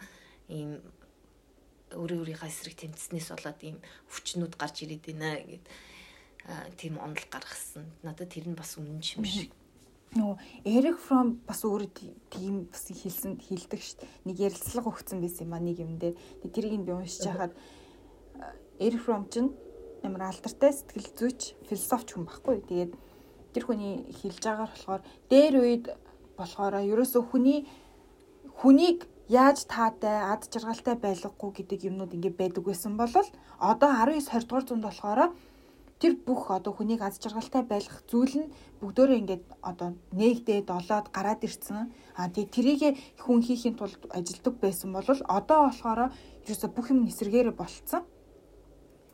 ийм өөр өөрийнхөө эсрэг тэмцснээс болоод ийм өвчнүүд гарч ирээд байна гэд тийм онол гаргасан. Надад тэр нь бас үнэн юм шиг. Нөгөө Эрик Фром бас өөрөө тийм бас хэлсэн хэлдэг дээ. Нэг ярилцлага өгсөн байсан юм а нэг юм дээр. Тэрийг би уншиж хахад Эрик Фром чинь ямар алдартай сэтгэл зүйч философч хүн байхгүй. Тэгээд тэр хүний хэлж байгаагаар болохоор дээр үед болохоор ерөөсөө хүний хүнийг яаж таатай ад жаргалтай байлгахгүй гэдэг юмнууд ингэ байдаг байсан бол одоо 19 20 дугаар зуунд болохоор тэр бүх одоо хүнийг аз жаргалтай байлгах зүйл нь бүгдөө ингээд одоо нээгдээд олоод гараад ирсэн. А тий тэрийг хүн хийхин тулд ажилдаг байсан бол одоо болохоор юусо бүх юм эсэргээрээ болцсон.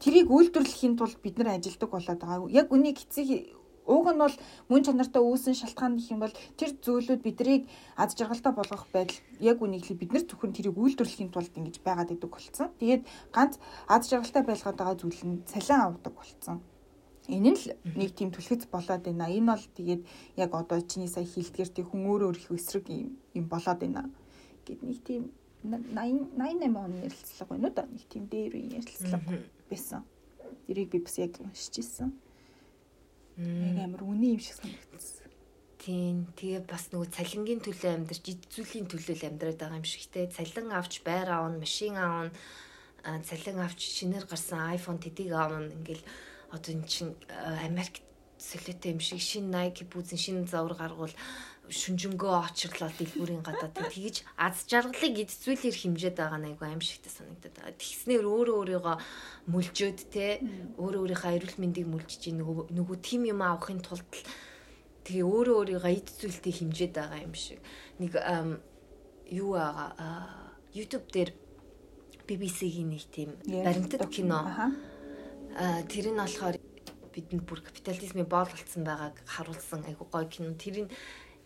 Тэрийг үйлдвэрлэхийн тулд бид нар ажилдаг болоод байгаа. Яг үнийг эцэг Уг нь бол мөн чанартай үүсэн шалтгаан гэх юм бол тэр зүйлүүд бидрийг аз жаргалтай болгох байдал яг үнийг бид нар зөвхөн тэрийг үйлдвэрлэхийн тулд ингэж байгаад идэг болсон. Тэгээд ганц аз жаргалтай байлгаад байгаа зүйл нь цалин авдаг болсон. Энэ л нэг тийм түлхэц болоод байна. Энэ бол тэгээд яг одоо чиний сая хилдгэр тий хүн өөрөө өөрийнхөө эсрэг юм болоод байна. Гэт нэг тийм 80 88 оны ярилцлага байна уу да. Нэг тийм дээр үеийн ярилцлага байсан. Тэрийг би бас яг уншиж ирсэн. Яг амар үний юм шиг санагдсан. Тийм. Тэгээ бас нөгөө цалингийн төлөө амьдарч эзүүлийн төлөө л амьдраад байгаа юм шиг те. Цалин авч байр аавна, машин аавна, цалин авч шинээр гарсан iPhone тэдийг аавна ингээл одоо эн чин Америк солиотой юм шиг шинэ Nike бүүзэн шинэ завар гаргуул шүнжэнгөө очрлоо дэлгүүрийн гадаа тэгж аз жаргалыг эдцүүлэр хэмжээд байгаа нь айгүй аимшигтай санагдаад байгаа. Тэгснээр өөрөө өөрийгөө мүлжөөд те өөрөө өөрийнхөө эрүүл мэндийг мүлжиж нөгөө нөгөө тим юм авахын тулд тэгээ өөрөө өөрийгөө эдцүүлэлтийг хэмжээд байгаа юм шиг. Нэг юу байгаа YouTube дээр BBC-ийн нэг тийм баримтат кино. Аа тэр нь болохоор бидэнд бүр капитализмын боол болцсон байгааг харуулсан айгуу гоё кино. Тэрийг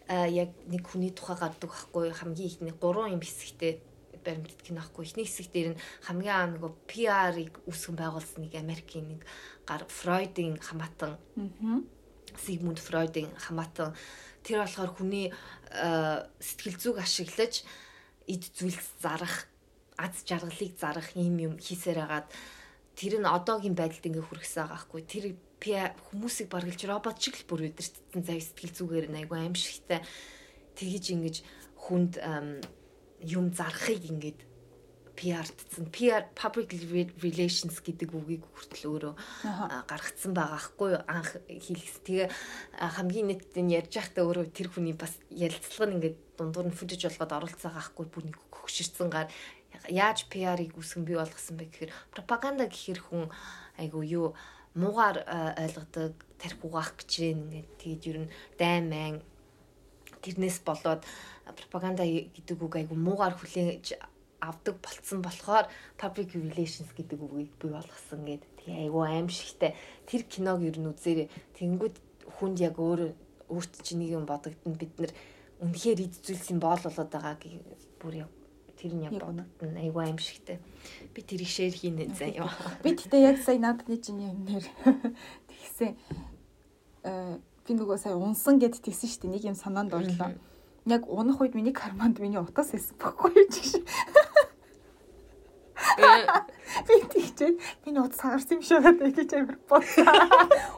яг нэг хүний тухай гардаг байхгүй хамгийн ихний гурван юм хэсэгтэй баримтат кино ахгүй. Эхний хэсэг дээр нь хамгийн аа нөгөө PR-ыг үүсгэн байгуулсан нэг Америкийн нэг гар Фройдын хамаатан Сигмунд Фройдын хамаатан. Тэр болохоор хүний сэтгэл зүг ашиглаж эд зүйлс зарах аз жаргалыг зарах юм юм хийсээр хагаад тэр нь одоогийн байдалд ингээ хүргэсэн байгаа хгүй тэр хүмүүсийг баргалж робот шиг л бүр өдөртсөн зав сэтгэл зүгээр айгу аимшигтай. Тэгэж ингэж хүнд юм зарахыг ингээд PR-дсан. PR public relations гэдэг үгийг хүртэл өөрөө гаргацсан байгаа хгүй анх хэлсэн. Тэгээ хамгийн нийтэд нь ярьж байхдаа өөрөө тэр хүний бас ярилцлага нь ингээд дундуур нь фүжиж болгоод оруулцсан байгаа хгүй бүр нэг хөгшөрсөн гар. Яаж PR-ыг үсгэн бий болгосон бэ гэхээр пропаганда гэхэр хүн айгу юу муугар ойлгодог тарих угаах гэж ингээд тэгээд ер нь дайман тэрнээс болоод пропаганда гэдэг үг айгу муугар хүлээж авдаг болцсон болохоор public relations гэдэг үгийг бий болгосон гэд. Тэгээ айгу аимшигтай тэр киног ер нь үзээрэй. Тэнгүүд хүнд яг өөр өөрт чинь нэг юм бодогдно. Бид нар үнэхээр эд зүйлсийн боол болоод байгааг бүр яг тэр нь яг бодогдно айгүй аимшигтай. Би тэрийг шеэр хийнэ заа ёо. Би тэгтээ яг сая надны чинь юм нэр тэгсэн э би нөгөө сая унсан гэд тэгсэн шүү дээ нэг юм санаанд орлоо. Яг унах үед миний карманд миний утас эсэх баггүй ч гэж. Би тэгчээд миний утас хагарсан юм шиг байгаа гэж амир бодлоо.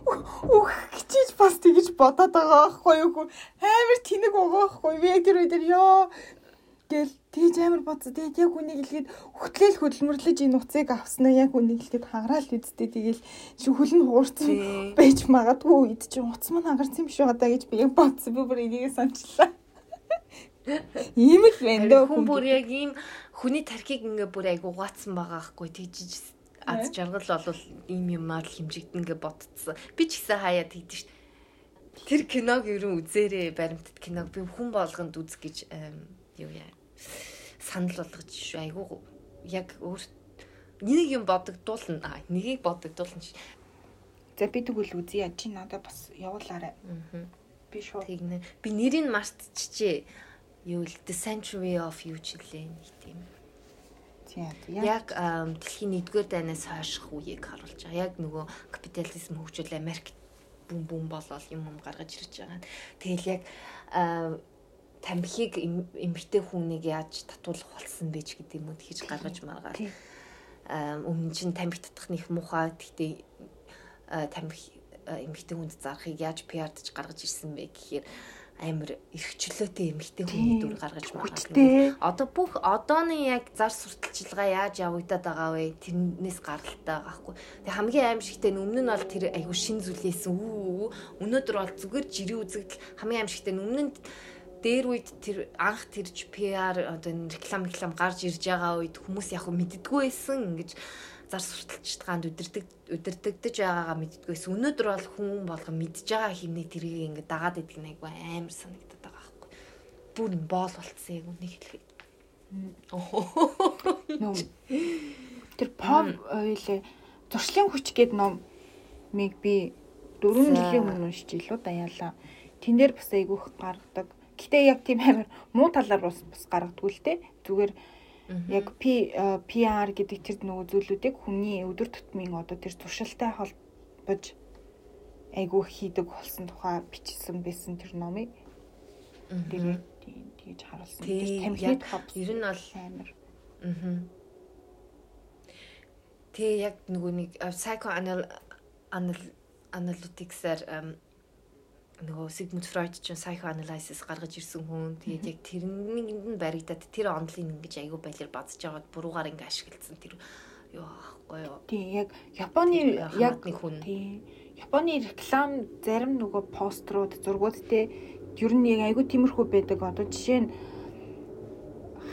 Үх гिचиж бас тэгж бодоод байгаа байхгүй юу? Амир тэнэг байгаа байхгүй. Би яг тэр үед ёо Тэгэл тэгж амар бодсон. Тэгээд яг үнийг илгээд хөтлөөл хөдөлмөрлөж энэ уцыг авснаа яг үнийг илгээд хагараал үсттэй. Тэгэл шүхэл нь хуурцсан байж магадгүй эд чинь уц маань хагарсан юм шиг одоо гэж би яг бодсон. Би бүр энийг санчлаа. Ийм л байна дөө хүн бүр яг ийм хүний тархийг ингээ бүр айгу угаацсан байгаа хгүй тэгжиж аз жаргал бол ийм юмар л хэмжигдэн гэ бодцсон. Би ч ихсэн хаяа тэгдэж шв. Тэр киног ерөн үзээрэй баримтат киног би хүн болгонд үз гэж юу яа санал болгож айгуу яг өөр нэг юм бодогдуулна нэгийг бодогдуулна ш. За би тэгвэл үзье чи надад бас явуулаарай. Би шууд тэгнэ. Би нэрийг мартчихжээ. Юу л The Century of You жилээ нэг тийм. Яг дэлхийн 1-р дайнаас хойших үеийг харуулж байгаа. Яг нөгөө капитализм хөгжил Америк бүм бүм болол юм юм гаргаж ирж байгаа. Тэгэл яг тамхиг эмгтэй хүнийг яаж татуулах болсон бэ гэдэг юм уу тэгж гаргаж маргаад өмнө чинь тамхи татах них муухай гэхдээ тамхи эмгтэй хүнд зарахыг яаж пиардж гаргаж ирсэн бэ гэхээр амар эрхчлөөтэй эмгтэй хүн дүр гаргаж маргаад одоо бүх одооны яг зар сурталчилгаа яаж явагдаад байгаа вэ? Тэрнээс гаралтай байгаа хгүй. Тэг хамгийн аимшигтай нь өмнө нь бол тэр айгу шин зүйлээсэн үү өнөөдөр бол зүгээр жирийн үзэгдэл. Хамгийн аимшигтай нь өмнө нь дээр үед тэр анх тэрж PR одоо реклам реклам гарч ирж байгаа үед хүмүүс яг мэддггүй байсан ингэж зар сурталчид гаанд өдөрдөг өдөрдөгдөж байгаагаа мэддгээс өнөөдөр бол хүн болгон мэдж байгаа хэмнээ тэрийг ингээд дагаад идэг нэг амар санагдаад байгаа байхгүй. Бүр боол болцсон яг үнийг хэлэхэд. Нөө тэр pop ойлээ зуршлын хүч гээд номыг би 4 жилийн өмнө уншиж илүү даяалаа. Тэн дээр бас айгүйх гаргадаг. Гэтэ яг тийм амар муу талаар бас бас гаргадгүй л те. Зүгээр яг PR гэдэг тэр нөгөө зүйлүүдийг хүний өдөр тутмын одоо тэр туршилттай холбож айгүй хийдэг болсон тухай бичсэн байсан тэр номыг. Тэгээд тэгж харуулсан. Тамхид ер нь бол амар. Аа. Тэгээ яг нөгөө нэг psycho anal analytics-аар нөгөө Sigmund Freud ч psychoanalysis гаргаж ирсэн хүн. Тэгээд яг тэрнийг нь баригдаад тэр онлын ингэж аягүй байлэр базж аваад буруугаар ингэ ашигласан тэр юу аахгүй юу. Тий яг Японы яг нэг хүн. Тий. Японы реклам зарим нөгөө пострууд зургууд те ер нь яг аягүй тиймэрхүү байдаг. Одоо жишээ нь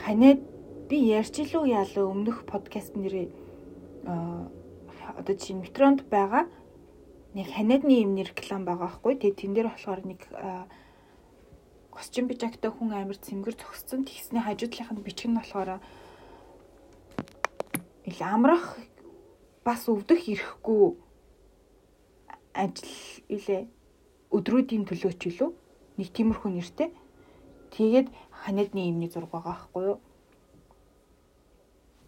ханаад би ярьж илүү яалаа өмнөх подкаст нэрээ одоо жишээ нь метронд байгаа нэг ханиадны юм реклам байгаа байхгүй. Тэгээ тэн дээр болохоор нэг костюм бижагтай хүн амир цэмгэр зогссон. Тэгсний хажуудлынх нь бичиг нь болохоор ил амрах бас өвдөх ирэхгүй ажил илээ өдрүүдийн төлөөч үлээ нэг тиймэрхүү нэртэй. Тэгээд ханиадны юмны зураг байгаа байхгүй юу?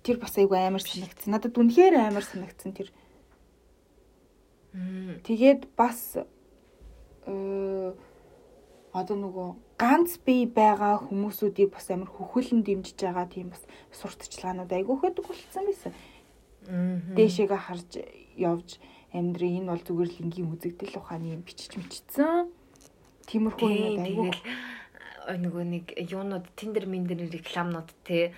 Тэр бас айгүй амар санагдсан. Надад үнэхээр амар санагдсан тэр Тэгээд бас э одоо нөгөө ганц бие байгаа хүмүүсүүдийг бас амар хөхөлн дэмжиж байгаа тийм бас сурталчилгаанууд айгүй хөдөг болцсон байсан. Дээшээгээ харж явж амьдрий энэ бол зүгээр л энгийн үзэгдэл ухааны юм бичиж мичсэн. Тиймэрхүү юм айгүй нөгөө нэг юунууд тендер мендер рекламнууд те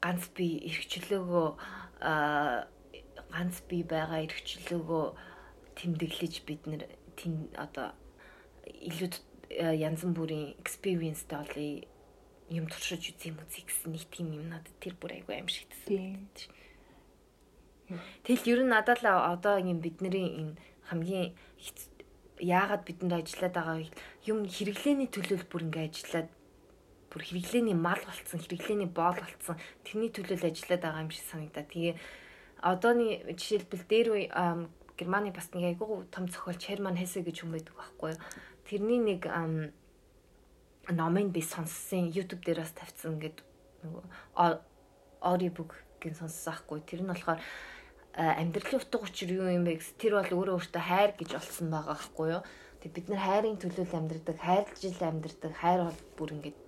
ганц би эрхчлөөгөө ганц бий байгаа эрхчлөөгөө тэмдэглэж бид нэр одоо илүү э, янз бүрийн experience даалыг юм туршиж үзье юм үзье гэсэн нэг тийм юм надад тэр бүр айгүй аимшигдсэн. Тэгэл ер нь надад л одоо юм бидний энэ хамгийн яагаад бидэнд ажиллаад байгаа юм хэрэглээний төлөөл бүр ингээ ажиллаад бүр хэрэглээний мал болцсон, хэрэглээний боол болцсон. Тэрний төлөөл ажиллаад байгаа юм шиг санагдаа. Тэгээ одооны жишээлбэл дээр үе Германы бас нэг айгүй том зохиолч Херман Хесе гэж хүн байдаг байхгүй юу. Тэрний нэг номыг би сонссон YouTube дээрээс тавьсан гэдэг нөгөө audiobook гэн сонссон байхгүй. Тэр нь болохоор амьдралын утга учир юу юм бэ гэс тэр бол өөрөө өөртөө хайр гэж олсон байгаа байхгүй юу. Тэг бид нар хайрын төлөөл амьдрдаг, хайрлж ил амьдрдаг, хайр бол бүр ингээд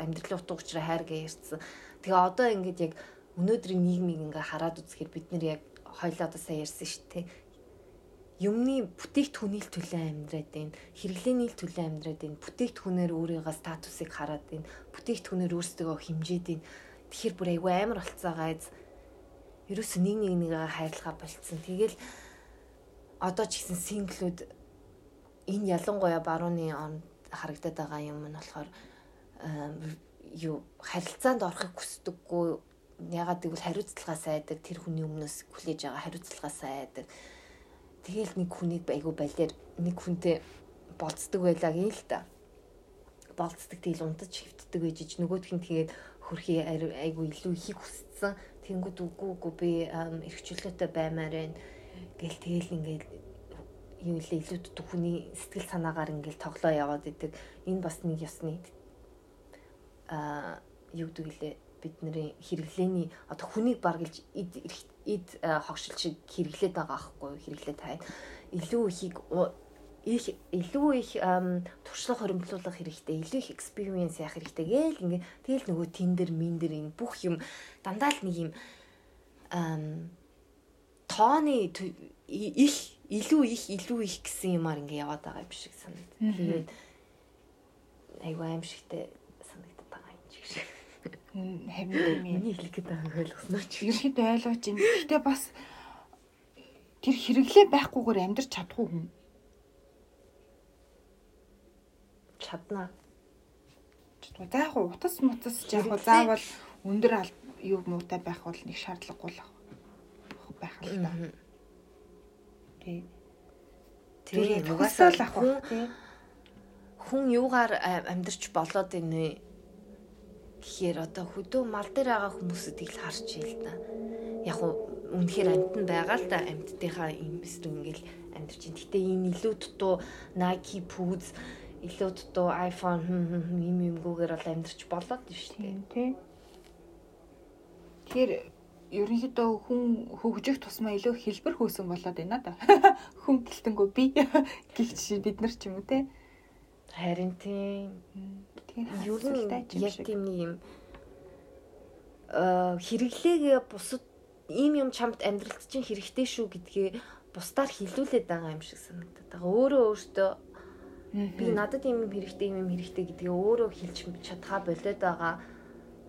амьдралын утга учираа хайр гэж ярьсан. Тэгээ одоо ингээд яг өнөөдрийн нийгмийг ингээ хараад үзэхээр бид нэр яг хоёлоо одоо сайн ярьсан шүү дээ. Юмны бүтээгдэхүүний төлөө амьдраад байна. Хэрэглээний төлөө амьдраад байна. Бүтээгдэхүүнээр өөрийнхөө статусыг хараад байна. Бүтээгдэхүүнээр өөрсдөө хэмжээд байна. Тэгэхээр бүр айгүй амар болцоогоо айз. Ерөөс нэг нэг нэгээ хайрлахаа болцсон. Тэгэл одоо ч гэсэн синглүүд энэ ялангуяа барууны он харагдаад байгаа юм нь болохоор юу харилцаанд орохыг хүсдэггүй ягаад гэвэл хариуцлагаа сайдаг тэр хүний өмнөөс хүлээж байгаа хариуцлагаа сайдаг тэгэл нэг хүнийг айгу балиар нэг хүнтэй болцдог байлаа гин л та. Болцдог тэгэл унтаж хөвтдөг байж ич. Нөгөөх нь тэгээд хөрхий айгу илүү ихийг хүссэн. Тэнгууд үгүй үгүй би эрхчлөөтэй баймаар байна. Гэл тэгэл ингээд юу л илүү дутуу хүний сэтгэл санаагаар ингээл тоглоо яваад идэг. Энэ бас нэг ёсны а юу гэдэг лээ бидний хэрэглээний одоо хүнийг баргалж ид ид хогшил шиг хэрэглээд байгаа аахгүй хэрэглээ тань илүү ихийг их илүү их туршлага хоримтлуулах хэрэгтэй илүү их experience яах хэрэгтэй гээл ингээ тэгэл нөгөө тендер миндер энэ бүх юм дандаа л нэг юм тооны их илүү их илүү их гэсэн юмар ингээ яваад байгаа юм шиг санагдав. Тэгээд айгүй аимшигтэй харин юм. Миний хэлэх гэдэг байгааг ойлгосноо ч. Ерхэд ойлгож байна. Гэтэ бас тэр хэрэглээ байхгүйгээр амьдрч чадахгүй хүн. Чадна. За яг утас мутас яг заавал өндөр юу муутай байх бол нэг шаардлагагүй л байх л та. Тий. Тийм угаасаа л ах хүн юугаар а- амьдарч болоод ийнэ гэхээр одоо хөдөө мал дээр байгаа хүмүүсүүдийг л харж ийл та. Яг уу үнэхээр амтан байгаа л да амттынхаа юм эсвэл ингээл амьдарч ин. Гэтэ энэ илүү дутуу Nike Poods илүү дутуу iPhone юм юмгүйгээр бол амьдарч болоод нь шүү дээ. Тийм тий. Тэгэхээр ерөнхийдөө хүн хөгжих тусмаа илүү хэлбэр хөөсөн болоод байна да. Хүн гэлтэнгөө би гихч бид нар ч юм уу те. Харин тийм хариуцлагатай нь юм яг тийм нэг юм э хэрэглээгээ бусад ийм юм чамд амьдралд чинь хэрэгтэй шүү гэдгээ бусдаар хилүүлээд байгаа юм шиг санагдаад байгаа. Өөрөө өөртөө би надад ийм юм хэрэгтэй ийм юм хэрэгтэй гэдгээ өөрөө хэлж чадхаа болоод байгаа.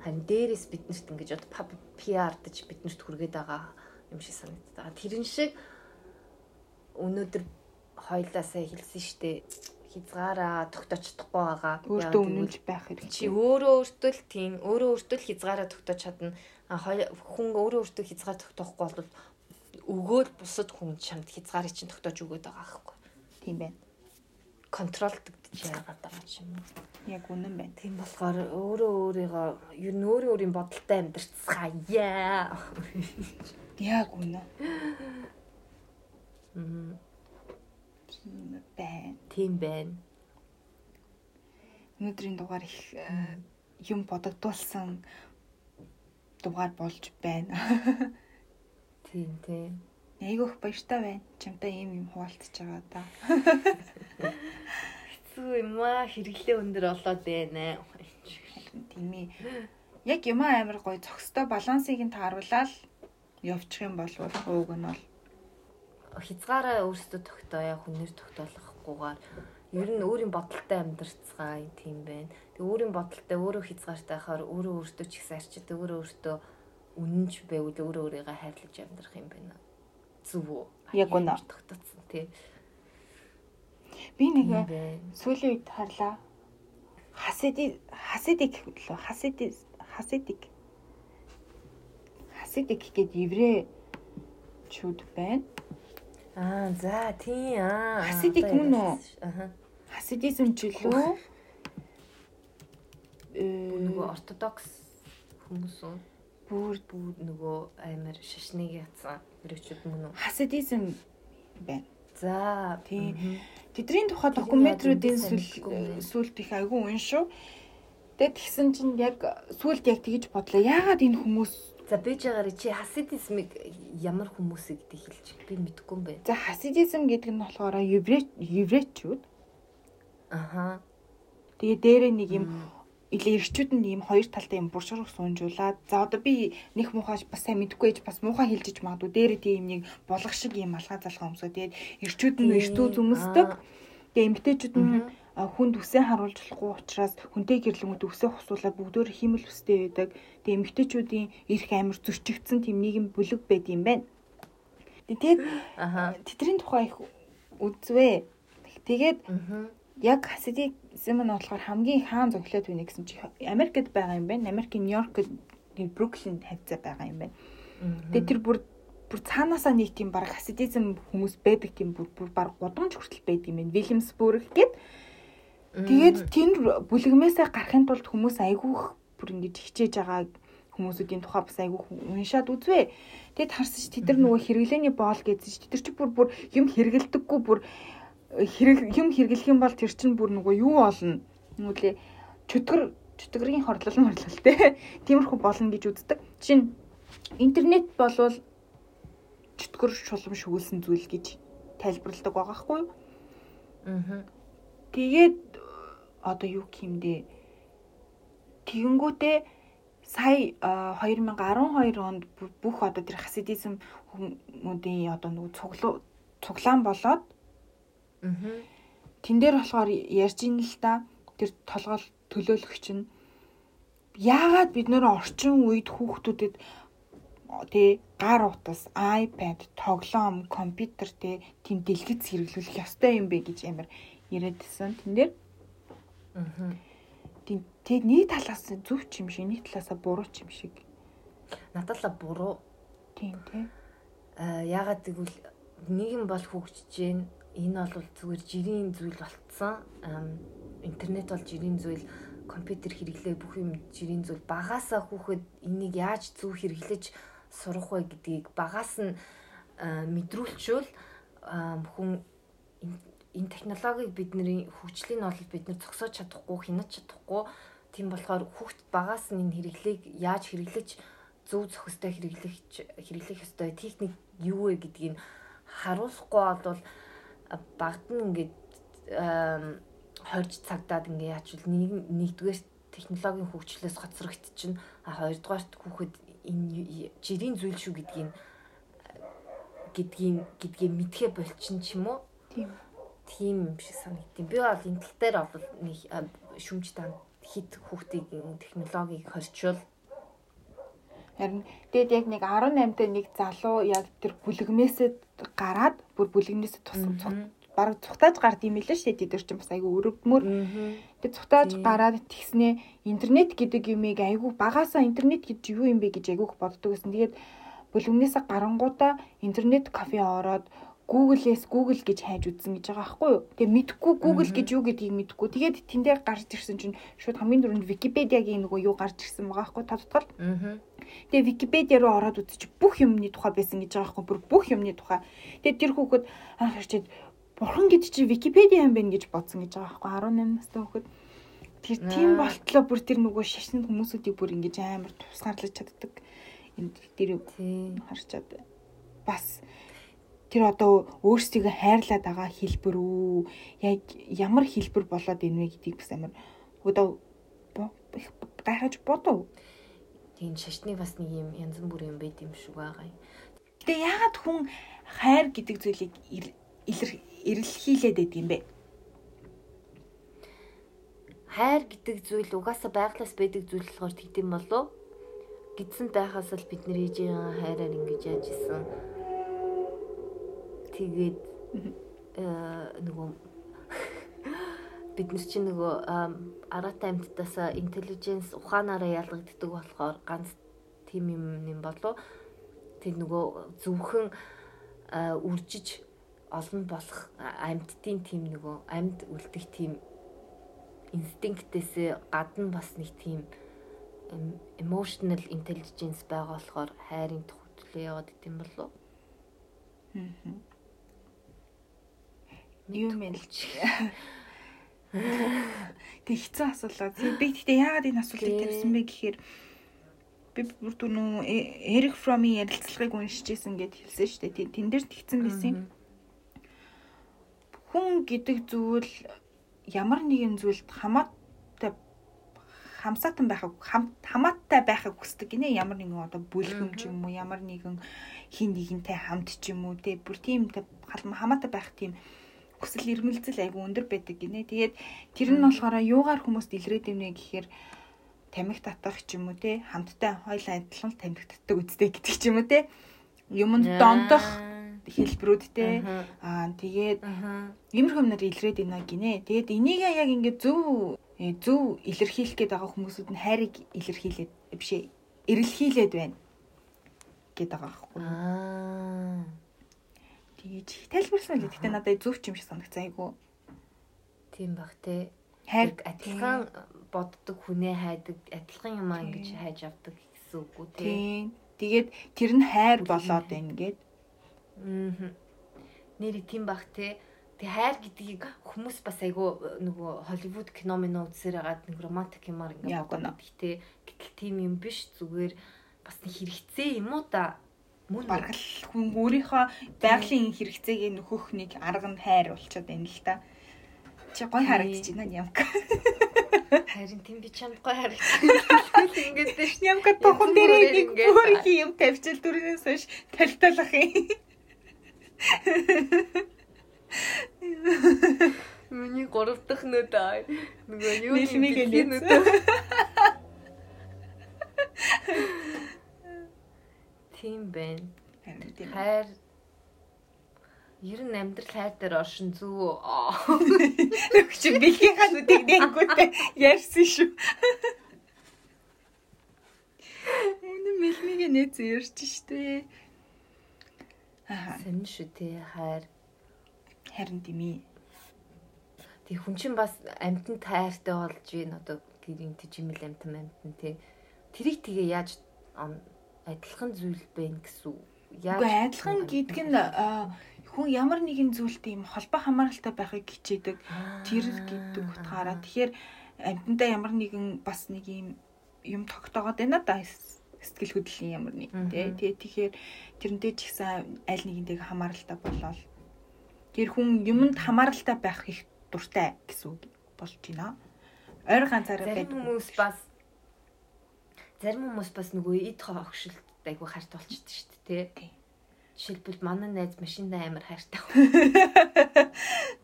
Харин дээрээс биднэрт ингэж одоо PR-дж биднэрт хүргээд байгаа юм шиг санагдаад байгаа. Тэрэн шиг өнөөдөр хоёлаасаа хэлсэн штэ хязгаараа тогтоож чадахгүй байгаа. Өөртөө үнэнч байх Чи хэрэгтэй. өөрөө өөртөө л тийм өөрөө өөртөө л хязгаараа тогтоож чадна. А хүн өөрөө өөртөө хязгаар тогтоохгүй бол өгөөл бусад хүн чамд хязгаарыг чинь тогтоож өгöd байгаа байхгүй. Тийм байна. Контролдогдож яагаад байгаа ч юм уу. Яг үнэн байна. Тийм болохоор өөрөө өөрийгөө ер нь өөрөө өөрийн бодолтой амьдрцгаая. Яг үнэн. Мм, байна. Тийм байна. Өнөөдрийн дугаар их э, юм бодогдуулсан дугаар болж байна. Тийм тийм. Айгүйх баяртай байна. Чамтай ийм юм хуваалцж байгаа да. Хэцүү юм аа хэрэглээ өндөр болоод байна. Тийм ээ. Яг юм амар гоё цогцтой балансыг нь тааруулаад явчих юм бол ууг нь бол хязгаараа өөрсдөө тогтооё хүнээр тогтоолохгүйгээр ер нь өөрийн бодолтой амьдрцгаа тийм байна. Тэг өөрийн бодолтой өөрөө хязгаартай хахаар өөрөө өөртөө ч ихсэн арчид өөрөө өөртөө үнэнч байвал өөрөө өөрийгөө хайрлаж амьдрах юм байна. Зүв үү? Яг үнэ. тогтоцсон тий. би нэг сүүлийн үед харлаа. Хасиди хасидик лөө хасиди хасидик хасидик гэдэг еврей чуд байна. Аа за тий аа. Хасидик мөн үү? Аха. Хасидизм ч илүү э Нөгөө ортодокс хүмүүс үү? бүр Бүр нөгөө амар шашныг ятсан өрөөчүүд мөн үү? хасидизм байна. За Тий. Тэдний тухай докюментаруудын сүлд их айгүй уншив. Тэгээд тэгсэн чинь яг сүлд яг тэгж бодлоо. Яагаад энэ хүмүүс За байгаарэ чи хасидизмыг ямар хүмүүсийг гэдэг хэлж би мэдэхгүй юм байна. за хасидизм гэдэг нь болохоор еврей еврейчүүд. Аха. Тэгээ дээрээ нэг юм илээ ирчүүд нь ийм хоёр талтай юм буршрах суунжуулаад за одоо би нэг муухай бас сайн мэдгүй ээж бас муухай хэлжиж магадгүй дээрээ тийм нэг булгах шиг юм алгаа залхаа өмсөө тэгээд ирчүүд нь иртүү зүмсдэг Аа. тэгээ эмгтээчүүд нь хүнд үсээ харуулж болохгүй учраас хүнтэй гэрлэнгүүд үсээ хусуулаад бүгдөө химэл үстэй байдаг. Тэгээ эмгтээчүүдийн эрх амир зөрчигдсөн тийм нийгэм бүлэг байд юм байна. Тэгээд тэдний тухай их үзвэ. Тэгээд яг хасидизм нь болохоор хамгийн хаан зөглөөд байна гэсэн чи Америкт байгаа юм байна. Америкийн Нью-Йоркд Бруклин хавцаа байгаа юм байна. Тэгээд тэр бүр бүр цаанаасаа нэг тийм баг хасидизм хүмүүс байдаг тийм бүр бүр баг гудамж хүртэл байдаг юм байна. Вильямсбург гэд тэгээд тэр бүлэгмээсээ гарахын тулд хүмүүс айгүйх бүр ингэж хичээж байгаа хүмүүсүүдийн тухай бас айгүйх уншаад үзвэ. Тэгэд харсан чи тэд нар нөгөө хэрэглээний боол гэсэн чи тэд нар чи бүр бүр юм хэрэгэлдэггүй бүр хэрэг юм хэрэглэх юм бол тэр чинь бүр нөгөө юу болно. Нүглээ чөтгөр чөтгөрийн хорлол морлол те. Тиймэрхүү болно гэж үздэг. Жишээ нь интернет болвол чөтгөр шулам шүглсэн зүйл гэж тайлбарладаг байгаа хгүй? Мгм. Тэгээд одоо юу гэмдэ тэгэнгүүтээ сая а, 2012 онд бүх одоо тэр хасидизм хүмүүсийн одоо нөгөө цуглуу цуглаан болоод тэн дээр болохоор ярьж ин л та. Тэр толгойл төлөөлөгч нь яагаад бид нөр орчин үед хүүхдүүдэд тэ гар утас, iPad, тоглоом, компьютер тэ тийм дэлгэц хэрэглүүлэх ёстой юм бэ гэж амар яриадсэн. Тэн дээр тэг нэг талаас нь зөв ч юм шиг, нэг талаасаа буруу ч юм шиг. надад л буруу. Тийм тий. Аа ягаад гэвэл нийгэм бол хөгжиж гин энэ бол зүгээр жирийн зүйл болцсон. интернет бол жирийн зүйл компьютер хэрэглээ бүх юм жирийн зүйл багасаа хүүхэд энийг яаж зөв хэрэглэж сурах вэ гэдгийг багаас нь мэдрүүлчүүл хүн энэ технологиг бидний хөгжлийн бол бид нар зогсоож чадахгүй хянаж чадахгүй тийм болохоор хүүхд багаас нь энэ хэрэглээг яаж хэрэглэж зөв зохистой хэрэглэх хэрэглэх ёстой техник юу вэ гэдгийг харуулахгүй бол багт нь ингээд хорж цагдаад ингээ яачвал нэг нэгдүгээр технологийн хөгжлөөс хоцрогдчихно. А хоёрдугаарт хүүхэд энэ жирийн зүйл шүү гэдгийг гэдгийг гэдгийг мэдхэ болчин ч юм уу? Тийм тийм юм шиг санагдтiin би бол энэ тал дээр бол нэг шүмж танд хит хүүхдийг технологиг хорчвол Харин тэгээд яг нэг 18 дээр нэг залуу яг тэр бүлэгнээсээ гараад бүр бүлэгнээсээ тусам бараг цухтааж гард юм лээ шүү дээ. Тэр чинь бас айгүй өрөвдмөр. Тэгээд цухтааж гараад тэгснээ интернет гэдэг юмыг айгүй багасаа интернет гэж юу юм бэ гэж айгүйх боддог гэсэн. Тэгээд бүлэгнээсээ гарангуудаа интернет кафе ороод Google-ээс Google гэж хайж үзсэн гэж байгаа байхгүй юу. Тэгээ мэдхгүй Google гэж юу гэдгийг мэдхгүй. Тэгээд тэн дээр гарч ирсэн чинь шууд хамгийн дөрөнд Википедиагийн нөгөө юу гарч ирсэн байгаа байхгүй тодтол. Тэгээ Википедиа руу ороод үзчих бүх юмны тухай байсан гэж байгаа байхгүй. Бүр бүх юмны тухай. Тэгээд тэр хүүхэд анх ирчээд бурхан гэдэг чинь Википедиа юм байна гэж бодсон гэж байгаа байхгүй. 18 настай хүүхэд. Тэр тийм болтлоо бүр тэр нөгөө шашны хүмүүсүүдийг бүр ингэж амар тусгаарлаж чаддаг. Энд тэр харчаад бас тэр одоо өөрсдийгөө хайрлаад байгаа хэлбэр үү? Яг ямар хэлбэр болоод ийнвэ гэдгийг бас амар одоо гайхаж бодов. Тийм шашны бас нэг юм янз бүрийн юм байд юм шиг байгаа юм. Гэтэ яагаад хүн хайр гэдэг зүйлийг эрэлхийлээд байд юм бэ? Хайр гэдэг зүйл угаасаа байглаас байдаг зүйл болохоор тэгдэм болов гидсэн байхаас л бид нэр ээжийн хайраар ингэж яаж исэн тэгээд нөгөө бид нар чинь нөгөө араатай амьтдаас интеллиженс ухаанаараа ялгагддаг болохоор ганц тийм юм юм болов тэр нөгөө зөвхөн үржиж олон болох амьтдын тийм нөгөө амьд үлдэх тийм инстинктээс гадна бас нэг тийм emotional intelligence байгаа болохоор хайрын тухай яваад идэм болов. Аа юм мэлж. Тэг хэцүү асуулаа. Би гэхдээ яагаад энэ асуултыг тавьсан бэ гэхээр би бүр түрүү Эрик Фроми ярилцлагыг уншижсэн гэд хэлсэн шүү дээ. Тэн дээр тэгсэн байсан юм. Хүн гэдэг зүйл ямар нэгэн зүйлд хамаатай хамсаатан байхаг хамааттай байхыг хүсдэг гинэ ямар нэгэн одоо бүлгэм ч юм уу ямар нэгэн хин нэгэнтэй хамт ч юм уу те бүр тийм хамаатай байх тийм хүсэл эрмэлзэл айгу өндөр байдаг гинэ. Тэгээд тэр нь болохоор юугаар хүмүүст илрээд ивнэ гэхээр тамхи татах ч юм уу те хамттай хоёлаа адилхан тамхи татдаг үстэй гэдэг ч юм уу те. Юмд дондох хэлбэрүүд те. Аа тэгээд иймэрхүү юмнаар илрээд байна гинэ. Тэгээд энийг яг ингээд зөв э, зөв илэрхийлэх гээд байгаа хүмүүсүүд нь хайрыг илэрхийлээд биш ээ эрэлхийлээд байна гээд байгаа байхгүй. Аа тэгэж тайлбарсан л гэхдээ надад зөв ч юм шиг санагцсан айгу. Тийм бах те. Хайр адилхан боддог хүнээ хайдаг, адилхан юм аа ингэж хайж авдаг гэсэн үг үү те. Тэгээд тэр нь хайр болоод байна гээд. Аа. Нэр тийм бах те. Тэг хайр гэдгийг хүмүүс бас айгу нөгөө Холливуд кино минь үзсээр хагаад нэг романтик юмар ингэ боддог те. Гэтэл тийм юм биш зүгээр бас хэрэгцээ юм уу та мөн баргал хүн өөрийнхөө байгалийн хэрэгцээг нөхөх нэг арга нь хайр болчиход байна л та. Чи гой харагдаж байна ямка. Харин тийм би чамд гой харагдаж ингээд дэш ямка тохон дээрээ нэг өөрийнхөө юм тавьчил дүрнээс хойш талталах юм. Миний гурав дахь нүд аа. Нөгөө юу нэг нүд. Тийм байна. Хайр Ер нь амьдрал хайр дээр оршин зүг. Өгч бэлгийн хануудыг нэнгүүтээ ярьсан шүү. Үнэ мэлми Энийг нээц ярьж штэ. Аа Сонин шүү тий хайр. харин дими. Тэг хүн чинь бас амтан тайртай болж байна одоо гэрийн тижимэл амтан амтан тий. Тэрийг тэгээ яаж адилхан зүйл байна гэсэн үг. Үгүй адилхан гэдг нь хүн ямар нэгэн зүйлд ийм холбоо хамааралтай байхыг хичээдэг. Тэр гэдэг утгаараа тэгэхээр амьтандаа ямар нэгэн бас нэг ийм юм тогтоогоод байна да сэтгэл хөдлөлийн ямар нэг тий. Тэгээ тэгэхээр тэрнтэй ч ихсэн аль нэгэнтэйг хамааралтай болоод тэр хүн юмд хамааралтай байх их дуртай гэсэн үг болж байна. Ойр ганцаараа зарим байдаг. хүмүүс бас зарим хүмүүс бас нөгөө эд хогшилт айгу харт болчихдээ шүү дээ тий. Жишээлбэл манай найз машиндаа амар хайртай.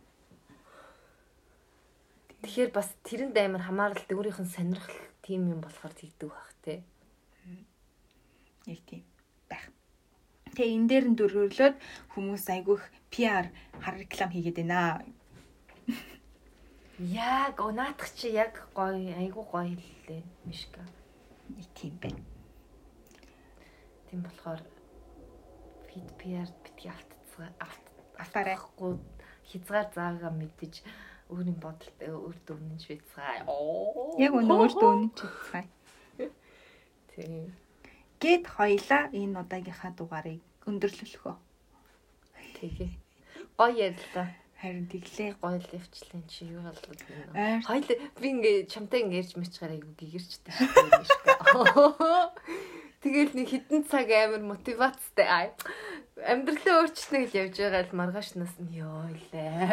Тэгэхээр бас тэрэнд амар хамааралтай өөрийнх нь сонирхол тийм юм болохоор тэгдэг бах тий. нэг тийм байх. Тэгээ энэ дээр нь дөрвөлөөд хүмүүс айгүйх PR хар реклам хийгээд байна. Яг унаадах чи яг гоё айгу гоё хэллээ мишка. Нэг тийм байна. Тийм болохоор фид PR битгий автцгаа авт Автаарай. ахгүй хязгаар заагаа мэдэж өөрийн бодолд өөр дөрнөж бицгаа. Оо. Яг өнөө өөртөө үнэн чицгай. Тийм. Гэт хоёлаа энэ удаагийнхаа дугаарыг өндөрлөлөхөө. Тэгээ. Гоё ярьлаа. Харин тэглээ. Гоё л явчлаа чи юу болоод байна. Хоёул би ингээ чамтай ингээ ярьж мичгаар айгу гэгэрчтэй шүү. Тэгэл нэг хитэн цаг амар мотивацтай. Ай. Амьдралаа өөрчлөнө гэж явж байгаа л маргаашнаас нь ёо лээ.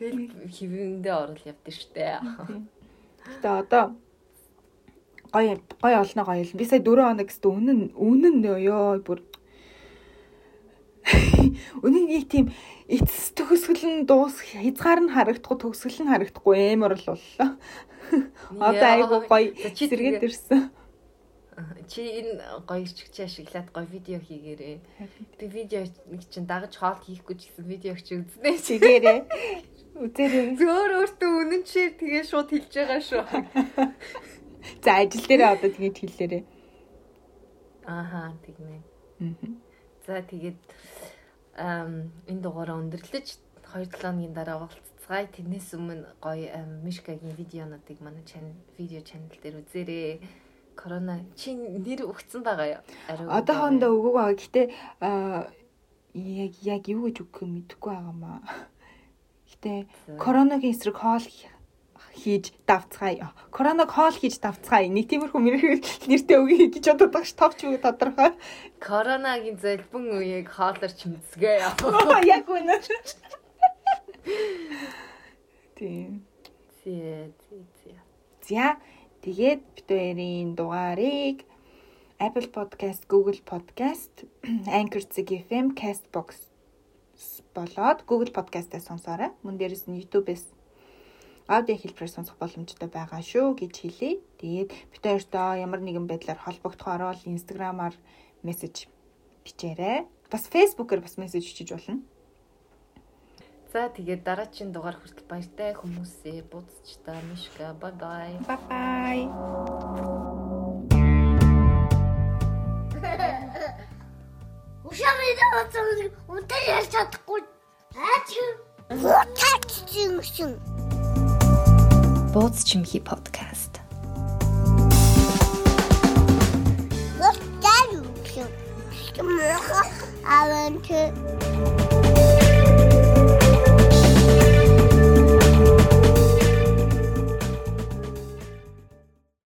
Тэгэл хивэндээ орол явдсан штэ. Гэтэ одоо гоё гоё олно гоё л. Би сая 4 хоног гэсэн үнэн үнэн ёо бүр Үнэн нэг тийм эцэс төгсгөл нь дуус хязгаар нь харагдахгүй төгсгөл нь харагдахгүй амар л боллоо. Одоо айгу гоё зэрэгэд ирсэн. Чи энэ гоё ирчгч ашиглаад гоё видео хийгээрээ. Би видео нэг чинь дагаж хоол хийхгүй ч гэсэн видео чи үзнэ. Чигээрээ үзээрэй. Зөөр өөртөө үнэн чир тэгээ шууд хэлж байгаа шүү. За ажил дээрээ одоо тэгээд хэллээрээ. Ааха тэгнэ. Аа. За тэгээд энэ дугаараа өндөрлөж 2-7 хоногийн дараа уулзцгаая. Тэрнээс өмнө гоё Мишкагийн видеонуудыг манай чанал видео чанал дээр үзээрэй. Корона чи нэр өгцөн байгаа юу? Ариу Одоохондоо өгөөг байгаа. Гэтэ яг яг юу гэж өгөх юм мэдэхгүй байгаамаа. Гэтэ коронагийн эсрэг хоол хийж давцгаая. Короног хоол хийж давцгаая. Нэг тиймэрхүү мэрэгэл нэртэй өгье гэж бодоод багш товч үг тодорхой. Коронагийн золбон үеийг хоолорч мэдсгээ. Яг үнэ. Тийм. Зээ зээ. За тэгээд бид хоёрын дугаарыг Apple Podcast, Google Podcast, Anchor FM, Castbox болоод Google Podcast-аас сонсоорой. Мөн дээрээс нь YouTube-ээс аудио хэлбэрээр сонсох боломжтой байгаа шүү гэж хэлье. Тэгээд бид хоёртоо ямар нэгэн байдлаар холбогдохоор бол Instagram-аар мессеж бичээрэй. Бас Facebook-аар бас мессеж бичиж болно. За тэгээд дараагийн дугаар хүртэл баяртай хүмүүсээ буцч та мишка бай бай. Bye bye. Ушааны дэвцэн үнтэй ярьж чадахгүй. Аач. Утаач чинь шин. Бууз чимхи подкаст. Утаач шин. Авант